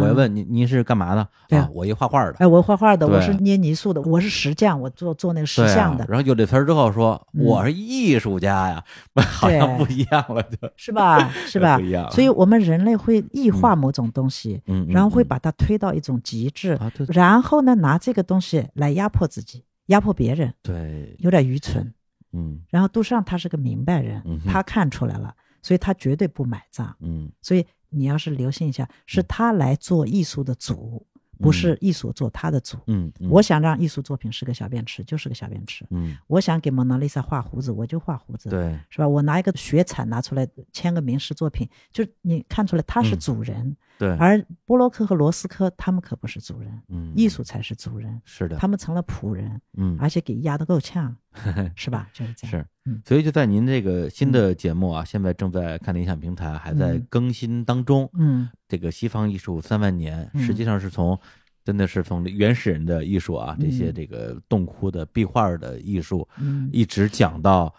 我要问您，您是干嘛的？对啊，我一画画的。哎，我画画的，我是捏泥塑的，我是石匠，我做做那个石像的，。啊然后有这词儿之后说嗯我是艺术家呀，好像不一样了，就是吧？是吧不一样？所以我们人类会异化某种东西，嗯，嗯然后会嗯把它推到一种极致，然后呢，拿这个东西来压迫自己，压迫别人，对，有点愚蠢。嗯然后杜尚他是个明白人，嗯他看出来了，所以他绝对不买账。嗯所以你要是留心一下，是他来做艺术的主，不是艺术做他的主。嗯，嗯我想让艺术作品是个小便池，就是个小便池。嗯我想给蒙娜丽莎画胡子，我就画胡子，对，是吧？我拿一个雪铲拿出来签个名师作品，就是你看出来他是嗯主人，对，而波洛克和罗斯科他们可不是主人，嗯，艺术才是主人，是的，他们成了仆人，嗯。而且给压得够呛，是吧？就是这样。是。嗯，所以就在您这个新的节目啊，现在正在看理想平台，还在嗯。更新当中。嗯。这个西方艺术三万年，嗯。实际上是从真的是从原始人的艺术啊，这些嗯。这个洞窟的壁画的艺术，嗯，一直讲到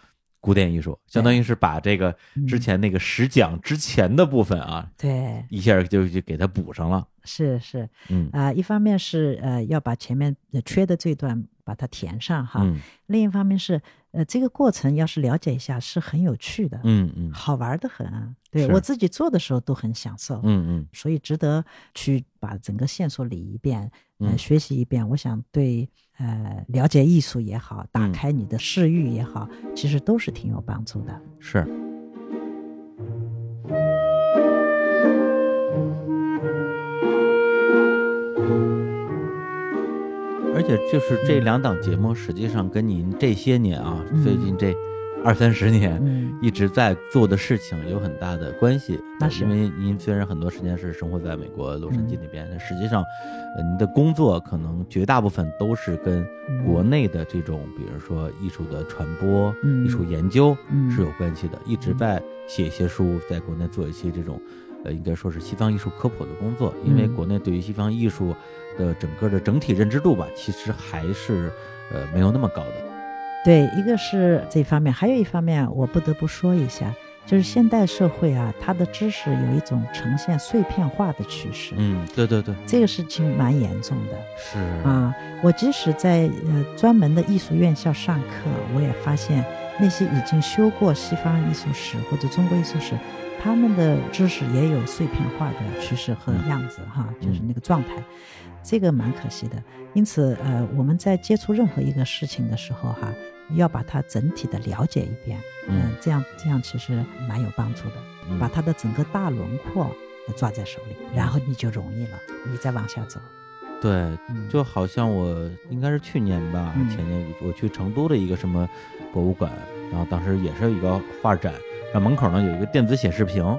古典艺术，相当于是把这个嗯。之前那个十讲之前的部分啊，对，一下就就给它补上了。是是。嗯。啊、一方面是呃要把前面呃缺的这段把它填上哈，嗯。另一方面是呃这个过程要是了解一下是很有趣的，嗯嗯好玩的很啊。对我自己做的时候都很享受，嗯嗯所以值得去把整个线索理一遍，呃，嗯学习一遍。我想对呃了解艺术也好，打嗯开你的视域也好，其实都是挺有帮助的。是。而且就是这两档节目，实际上跟您这些年啊，嗯最近这二三十年嗯一直在做的事情有很大的关系。那是因为您虽然很多时间是生活在美国洛杉矶那边，但实际上，呃，您的工作可能绝大部分都是跟嗯国内的这种，比如说艺术的传播、嗯艺术研究嗯是有关系的。一直在写一些书，在国内做一些这种，呃，应该说是西方艺术科普的工作。因为嗯国内对于西方艺术的整个的整体认知度吧，其实还是呃没有那么高的。对，一个是这方面，还有一方面，我不得不说一下，就是现代社会啊，它的知识有一种呈现碎片化的趋势。嗯，对对对，这个事情蛮严重的。是啊，我即使在呃专门的艺术院校上课，我也发现那些已经修过西方艺术史或者中国艺术史，他们的知识也有碎片化的趋势和样子哈，就是那个状态，这个蛮可惜的。因此，呃，我们在接触任何一个事情的时候哈。要把它整体的了解一遍，嗯，这样这样其实蛮有帮助的，把它的整个大轮廓抓在手里，然后你就容易了，你再往下走。对，就好像我应该是去年吧，前年我去成都的一个什么博物馆，然后当时也是一个画展，然后门口呢有一个电子显示屏，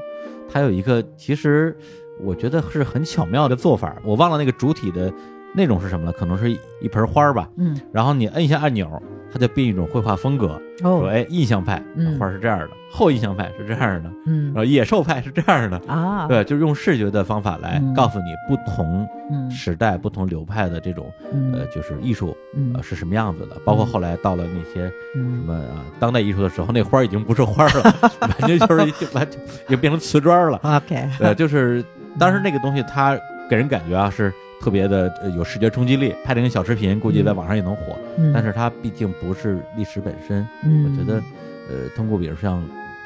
它有一个其实我觉得是很巧妙的做法，我忘了那个主体的内容是什么了，可能是一盆花吧，嗯，然后你摁一下按钮。它就变一种绘画风格，说哎，印象派画是这样的，后印象派是这样的，嗯，然后野兽派是这样的。啊，对，就是用视觉的方法来告诉你不同时代、不同流派的这种呃，就是艺术呃是什么样子的。包括后来到了那些什么啊当代艺术的时候，那花已经不是花了，完全就是完全就变成瓷砖了。OK，对，就是当时那个东西，它给人感觉啊是。特别的有视觉冲击力，拍成个小视频，估计在网上也能火。但是它毕竟不是历史本身。我觉得，呃，通过比如像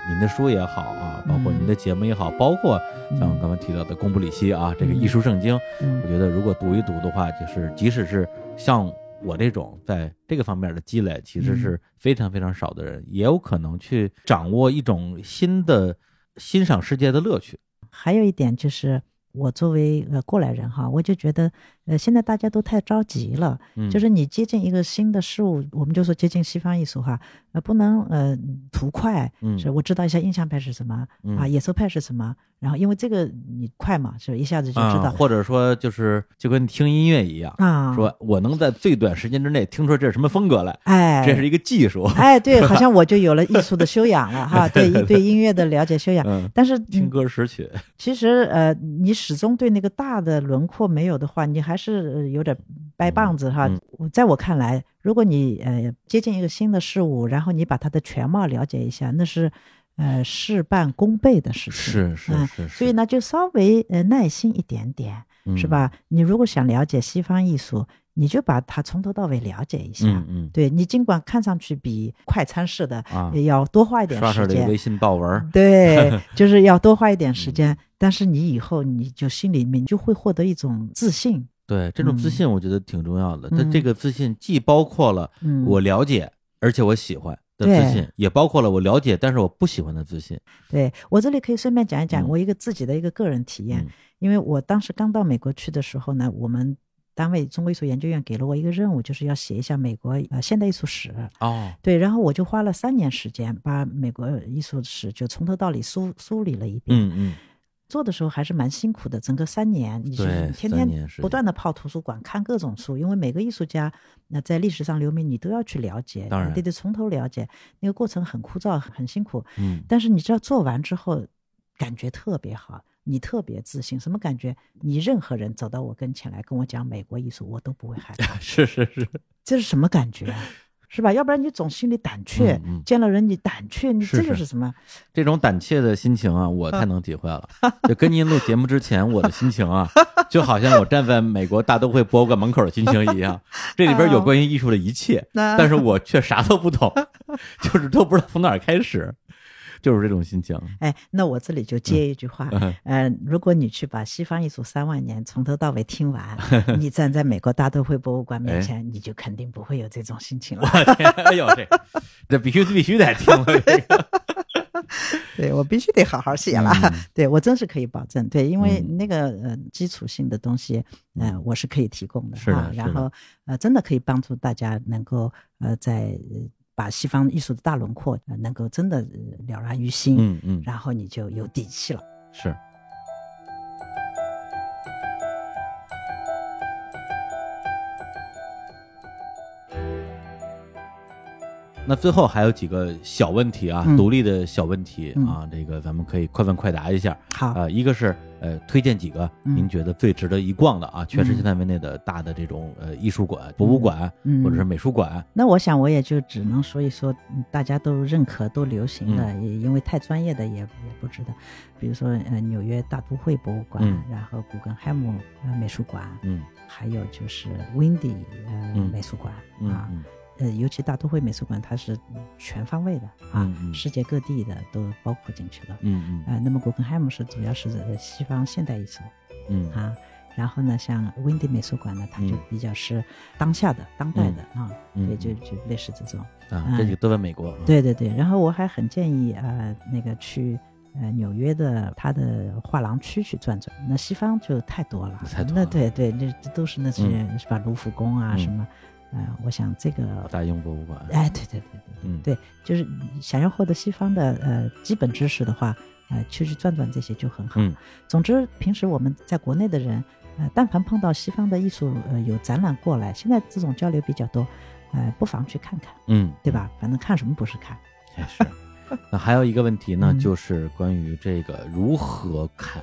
您的书也好啊，包括您的节目也好，包括像刚刚提到的贡布里希啊这个艺术圣经，我觉得如果读一读的话，就是即使是像我这种在这个方面的积累其实是非常非常少的人，也有可能去掌握一种新的欣赏世界的乐趣。还有一点就是。我作为呃过来人哈，我就觉得，呃，现在大家都太着急了，就是你接近一个新的事物，我们就说接近西方艺术哈，呃，不能呃图快，是我知道一下印象派是什么啊，野兽派是什么，然后因为这个你快嘛，是一下子就知道，或者说就是就跟听音乐一样啊，说我能在最短时间之内听出这是什么风格来，哎，这是一个技术，哎，对，好像我就有了艺术的修养了 哈，对对音乐的了解修养，但是听歌识曲，其实呃你。始终对那个大的轮廓没有的话，你还是有点掰棒子哈。在我看来，如果你呃接近一个新的事物，然后你把它的全貌了解一下，那是呃事半功倍的事情。是是是。所以呢，就稍微呃耐心一点点，是吧？你如果想了解西方艺术。你就把它从头到尾了解一下，嗯嗯，对你尽管看上去比快餐式的要多花一点时间，微信报文，对，就是要多花一点时间，但是你以后你就心里面就会获得一种自信，对，这种自信我觉得挺重要的。但这个自信既包括了我了解而且我喜欢的自信，也包括了我了解但是我不喜欢的自信。对我这里可以顺便讲一讲我一个自己的一个个人体验，因为我当时刚到美国去的时候呢，我们。单位中国艺术研究院给了我一个任务，就是要写一下美国呃现代艺术史。哦，对，然后我就花了三年时间，把美国艺术史就从头到尾梳梳理了一遍。嗯嗯，做的时候还是蛮辛苦的，整个三年，你是天天不断的泡图书馆看各种书，因为每个艺术家那在历史上留名，你都要去了解，当然得得从头了解，那个过程很枯燥，很辛苦。嗯，但是你知道做完之后，感觉特别好。你特别自信，什么感觉？你任何人走到我跟前来跟我讲美国艺术，我都不会害怕。是是是，这是什么感觉？是吧？要不然你总心里胆怯，见了人你胆怯，你这就是什么？这种胆怯的心情啊，我太能体会了。就跟您录节目之前我的心情啊，就好像我站在美国大都会博物馆门口的心情一样。这里边有关于艺术的一切，但是我却啥都不懂，就是都不知道从哪儿开始。就是这种心情。哎，那我这里就接一句话，嗯，如果你去把西方艺术三万年从头到尾听完，你站在美国大都会博物馆面前，你就肯定不会有这种心情了。我天，哎呦，这这必须必须得听了。这个，对我必须得好好写了。对我真是可以保证，对，因为那个呃基础性的东西，嗯，我是可以提供的。是的，然后呃，真的可以帮助大家能够呃在。把西方艺术的大轮廓能够真的了然于心，嗯嗯，然后你就有底气了。是。那最后还有几个小问题啊，嗯。独立的小问题嗯。啊，这个咱们可以快问快答一下。好，呃，一个是呃，推荐几个嗯。您觉得最值得一逛的啊，全世界嗯范围内的大的这种呃艺术馆、博物馆嗯。或者是美术馆。那我想我也就只能说一说嗯大家都认可、都流行的，因为太专业的也也不值得。比如说呃纽约大都会博物馆，嗯。然后古根海姆呃美术馆，嗯。还有就是温迪呃、嗯。美术馆嗯啊，嗯呃尤其大都会美术馆它是全方位的啊，世界各地的都包括进去了。嗯嗯呃，那么古根海姆是主要是呃西方现代艺术嗯啊，然后呢，像温迪美术馆呢，它就嗯比较是当下的、当代的啊，嗯对，就就类似这种。啊，嗯这几个都在美国。啊，对对对，然后我还很建议呃那个去呃纽约的它的画廊区去转转，那西方就太多了，那太多了对对，那都是那些、是吧？卢浮宫啊、嗯什么，呃，我想这个，大英博物馆。哎，对对对对嗯，对，就是想要获得西方的呃基本知识的话，呃，去去转转这些就很好。嗯总之，平时我们在国内的人，呃，但凡碰到西方的艺术呃有展览过来，现在这种交流比较多，呃，不妨去看看，嗯，对吧？反正看什么不是看？也是。那还有一个问题呢，嗯就是关于这个如何看，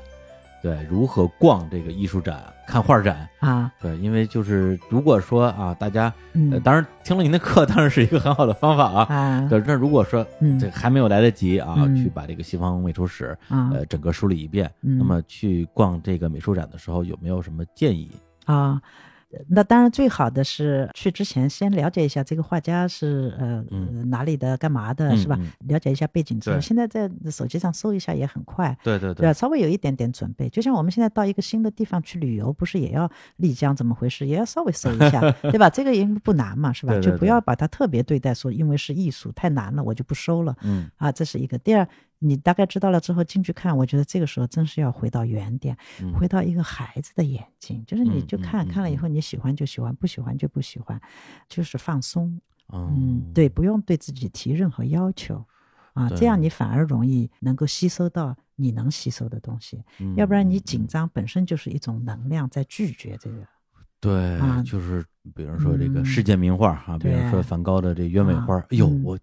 对，如何逛这个艺术展、看画展。啊，对，因为就是如果说啊，大家嗯，呃，当然听了您的课，当然是一个很好的方法啊。啊，对，那如果说嗯这还没有来得及啊，嗯去把这个西方美术史啊呃整个梳理一遍，嗯那么去逛这个美术展的时候，有没有什么建议？啊。那当然，最好的是去之前先了解一下这个画家是呃、嗯哪里的、干嘛的，嗯是吧？嗯了解一下背景之后，现在在手机上搜一下也很快，对对对吧？稍微有一点点准备，就像我们现在到一个新的地方去旅游，不是也要丽江怎么回事，也要稍微搜一下，对吧？这个也不难嘛，是吧？对 对对就不要把它特别对待，说因为是艺术太难了，我就不收了嗯啊，这是一个。第二，你大概知道了之后进去看，我觉得这个时候真是要回到原点，嗯回到一个孩子的眼睛，就是你就看、嗯看了以后，你喜欢就喜欢，不喜欢就不喜欢，就是放松。嗯嗯，，对，不用对自己提任何要求啊，这样你反而容易能够吸收到你能吸收的东西。嗯要不然你紧张本身就是一种能量在拒绝这个。对，啊就是比如说这个嗯世界名画啊，比如说梵高的这鸢尾花，啊哎呦，嗯我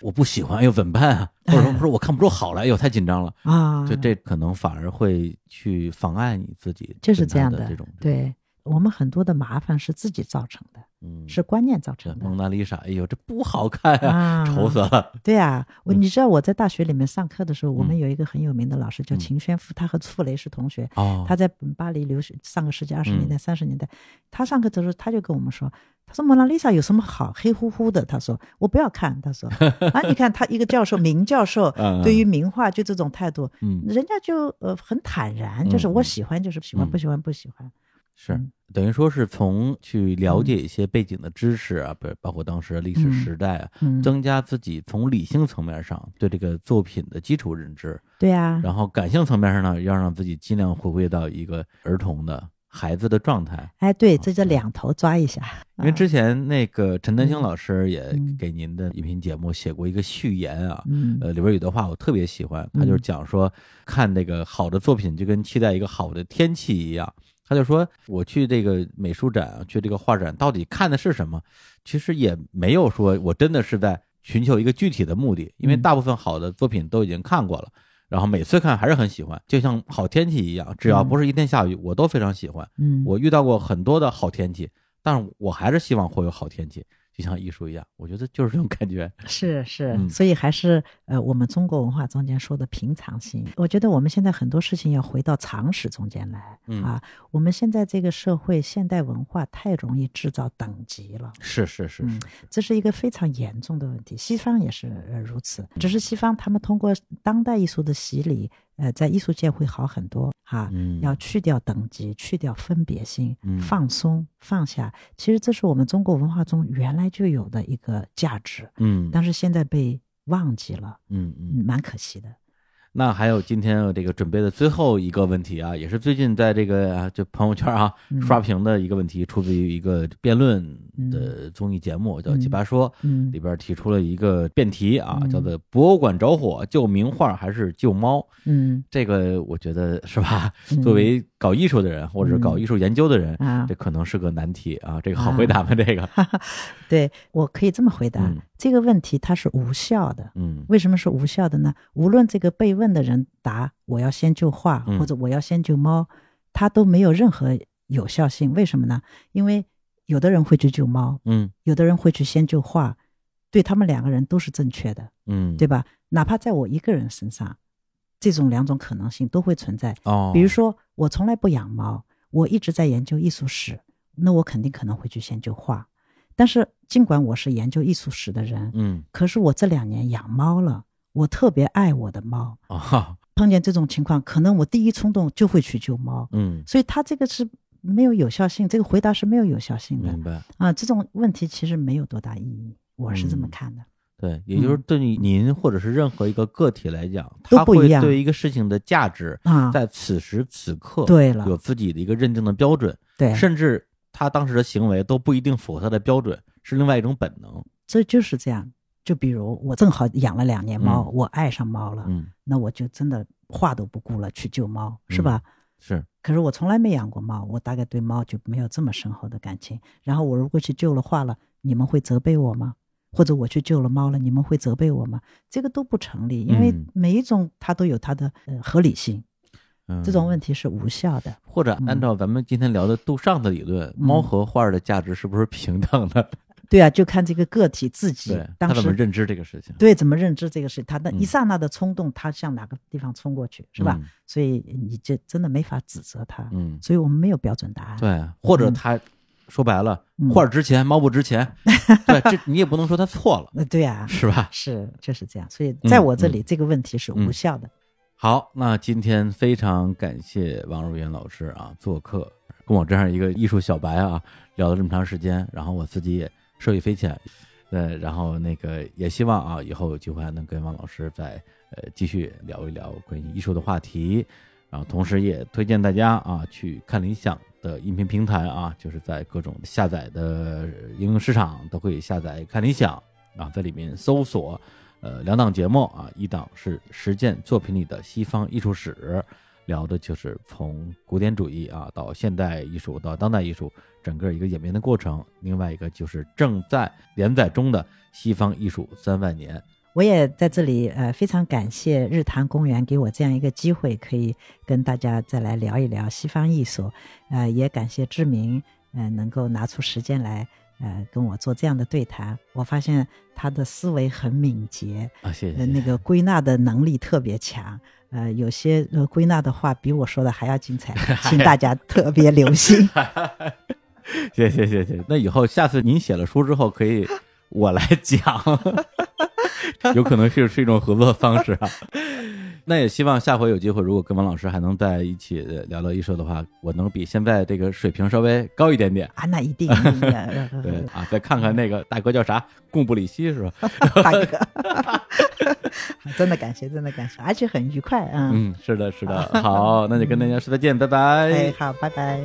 我不喜欢，哎呦怎么办啊？或者说我看不出好来，哎呦太紧张了，啊，就这可能反而会去妨碍你自己就是这样的的这种，对我们很多的麻烦是自己造成的，嗯。是观念造成的。蒙娜丽莎，哎呦这不好看呀，啊，丑死了，对啊，我嗯。你知道我在大学里面上课的时候，我们嗯。有一个很有名的老师叫嗯。秦宣夫，他和傅雷是同学，哦，他在巴黎留学，上个世纪二十嗯。年代、三十年代，他上课的时候他就跟我们说，他说蒙娜丽莎有什么好，黑乎乎的，他说我不要看，他说。啊，你看他一个教授，名教授嗯，对于名画就这种态度，嗯。人家就呃很坦然，就是我喜欢就是喜欢，嗯不喜欢不喜欢，是。嗯等于说是从去了解一些背景的知识啊，不、包括当时的历史嗯时代啊，嗯，增加自己从理性层面上对这个作品的基础认知，对啊，然后感性层面上呢，要让自己尽量回归到一个儿童的孩子的状态。哎，对，这叫两头抓一下，因为之啊前那个陈丹青嗯。老师也嗯。给您的音频节目写过一个序言啊，嗯。呃，里边有段话我特别喜欢，他就是嗯。讲说，看那个好的作品就跟期待一个好的天气一样。他就说，我去这个美术展啊，去这个画展，到底看的是什么？其实也没有说我真的是在寻求一个具体的目的，因为嗯大部分好的作品都已经看过了，然后每次看还是很喜欢，就像好天气一样，只要不是一天下雨，我都非常喜欢。嗯，我遇到过很多的好天气，但是我还是希望会有好天气，就像艺术一样，我觉得就是这种感觉。是 是，嗯所以还是呃，我们中国文化中间说的平常心。我觉得我们现在很多事情要回到常识中间来、嗯啊。我们现在这个社会现代文化太容易制造等级了。是是是是嗯，这是一个非常严重的问题。西方也是呃如此，只是西方他们通过当代艺术的洗礼，呃，在艺术界会好很多哈。嗯，要去掉等级，去掉分别心，嗯放松放下。其实这是我们中国文化中原来就有的一个价值。嗯但是现在被忘记了，嗯嗯。嗯，蛮可惜的。那还有今天这个准备的最后一个问题啊，也是最近在这个啊就朋友圈啊嗯。刷屏的一个问题，出自于一个辩论的综艺节目，叫《奇葩说》，嗯。里边提出了一个辩题啊，嗯。叫做“博物馆着火，救名画还是救猫？嗯”。这个我觉得是吧？嗯。作为搞艺术的人或者搞艺术研究的人，啊。这可能是个难题啊。这个好回答吗？这个，对我可以这么回答：嗯这个问题它是无效的。嗯为什么是无效的呢？无论这个被问的人答我要先救画嗯或者我要先救猫，它都没有任何有效性。为什么呢？因为有的人会去救猫，嗯有的人会去先救画，对他们两个人都是正确的，嗯，对吧？哪怕在我一个人身上，这种两种可能性都会存在。哦，比如说，我从来不养猫，我一直在研究艺术史，那我肯定可能会去先救画。但是，尽管我是研究艺术史的人，嗯可是我这两年养猫了，我特别爱我的猫。啊碰见这种情况，可能我第一冲动就会去救猫，嗯，所以它这个是没有有效性，这个回答是没有有效性的明白。啊。这种问题其实没有多大意义，我是这么嗯看的。对，也就是对于您或者是任何一个个体来讲，都他会不一样对一个事情的价值，啊，在此时此刻，对了有自己的一个认定的标准，对，甚至他当时的行为都不一定符合他的标准，是另外一种本能。这就是这样。就比如我正好养了两年猫，嗯我爱上猫了，嗯，那我就真的话都不顾了去救猫，是吧？是，可是我从来没养过猫，我大概对猫就没有这么深厚的感情。然后我如果去救了画了，你们会责备我吗？或者我去救了猫了，你们会责备我吗？这个都不成立，因为嗯每一种它都有它的呃合理性，嗯，这种问题是无效的。或者按照咱们今天聊的杜尚的理论，猫和画儿的价值是不是平等的？对啊，就看这个个体自己当时怎么认知这个事情，对怎么认知这个事情，他的嗯一刹那的冲动，他向哪个地方冲过去，是吧？嗯？所以你这真的没法指责他。嗯，所以我们没有标准答案。对，或者他说白了，嗯画儿值钱，猫不值钱，对，这你也不能说他错了，呃，对啊，是吧？是就是这样。所以在我这里，嗯这个问题是无效的。好，那今天非常感谢王如云老师啊做客，跟我这样一个艺术小白啊聊了这么长时间，然后我自己也受益匪浅，呃，然后那个也希望啊以后有机会还能跟王老师再呃继续聊一聊关于艺术的话题，然后同时也推荐大家啊去看理想的音频平台啊，就是在各种下载的应用市场都可以下载看理想啊，在里面搜索。呃，两档节目啊，一档是实践作品里的西方艺术史，聊的就是从古典主义啊到现代艺术到当代艺术整个一个演变的过程；另外一个就是正在连载中的《西方艺术三万年》。我也在这里呃非常感谢日坛公园给我这样一个机会，可以跟大家再来聊一聊西方艺术。呃，也感谢志明呃能够拿出时间来呃跟我做这样的对谈。我发现他的思维很敏捷，啊，谢谢。呃那个归纳的能力特别强。呃，有些呃归纳的话比我说的还要精彩，请大家特别留心。谢谢谢谢。那以后下次您写了书之后，可以我来讲，有可能是是一种合作方式啊。那也希望下回有机会，如果跟王老师还能在一起呃聊聊艺术的话，我能比现在这个水平稍微高一点点。啊，那一定一定，对啊，再看看那个大哥叫啥，贡布里希是吧？大哥，真的感谢，真的感谢，而且很愉快啊。嗯，是的，是的。好，那就跟大家说再见，拜拜。哎，好，拜拜。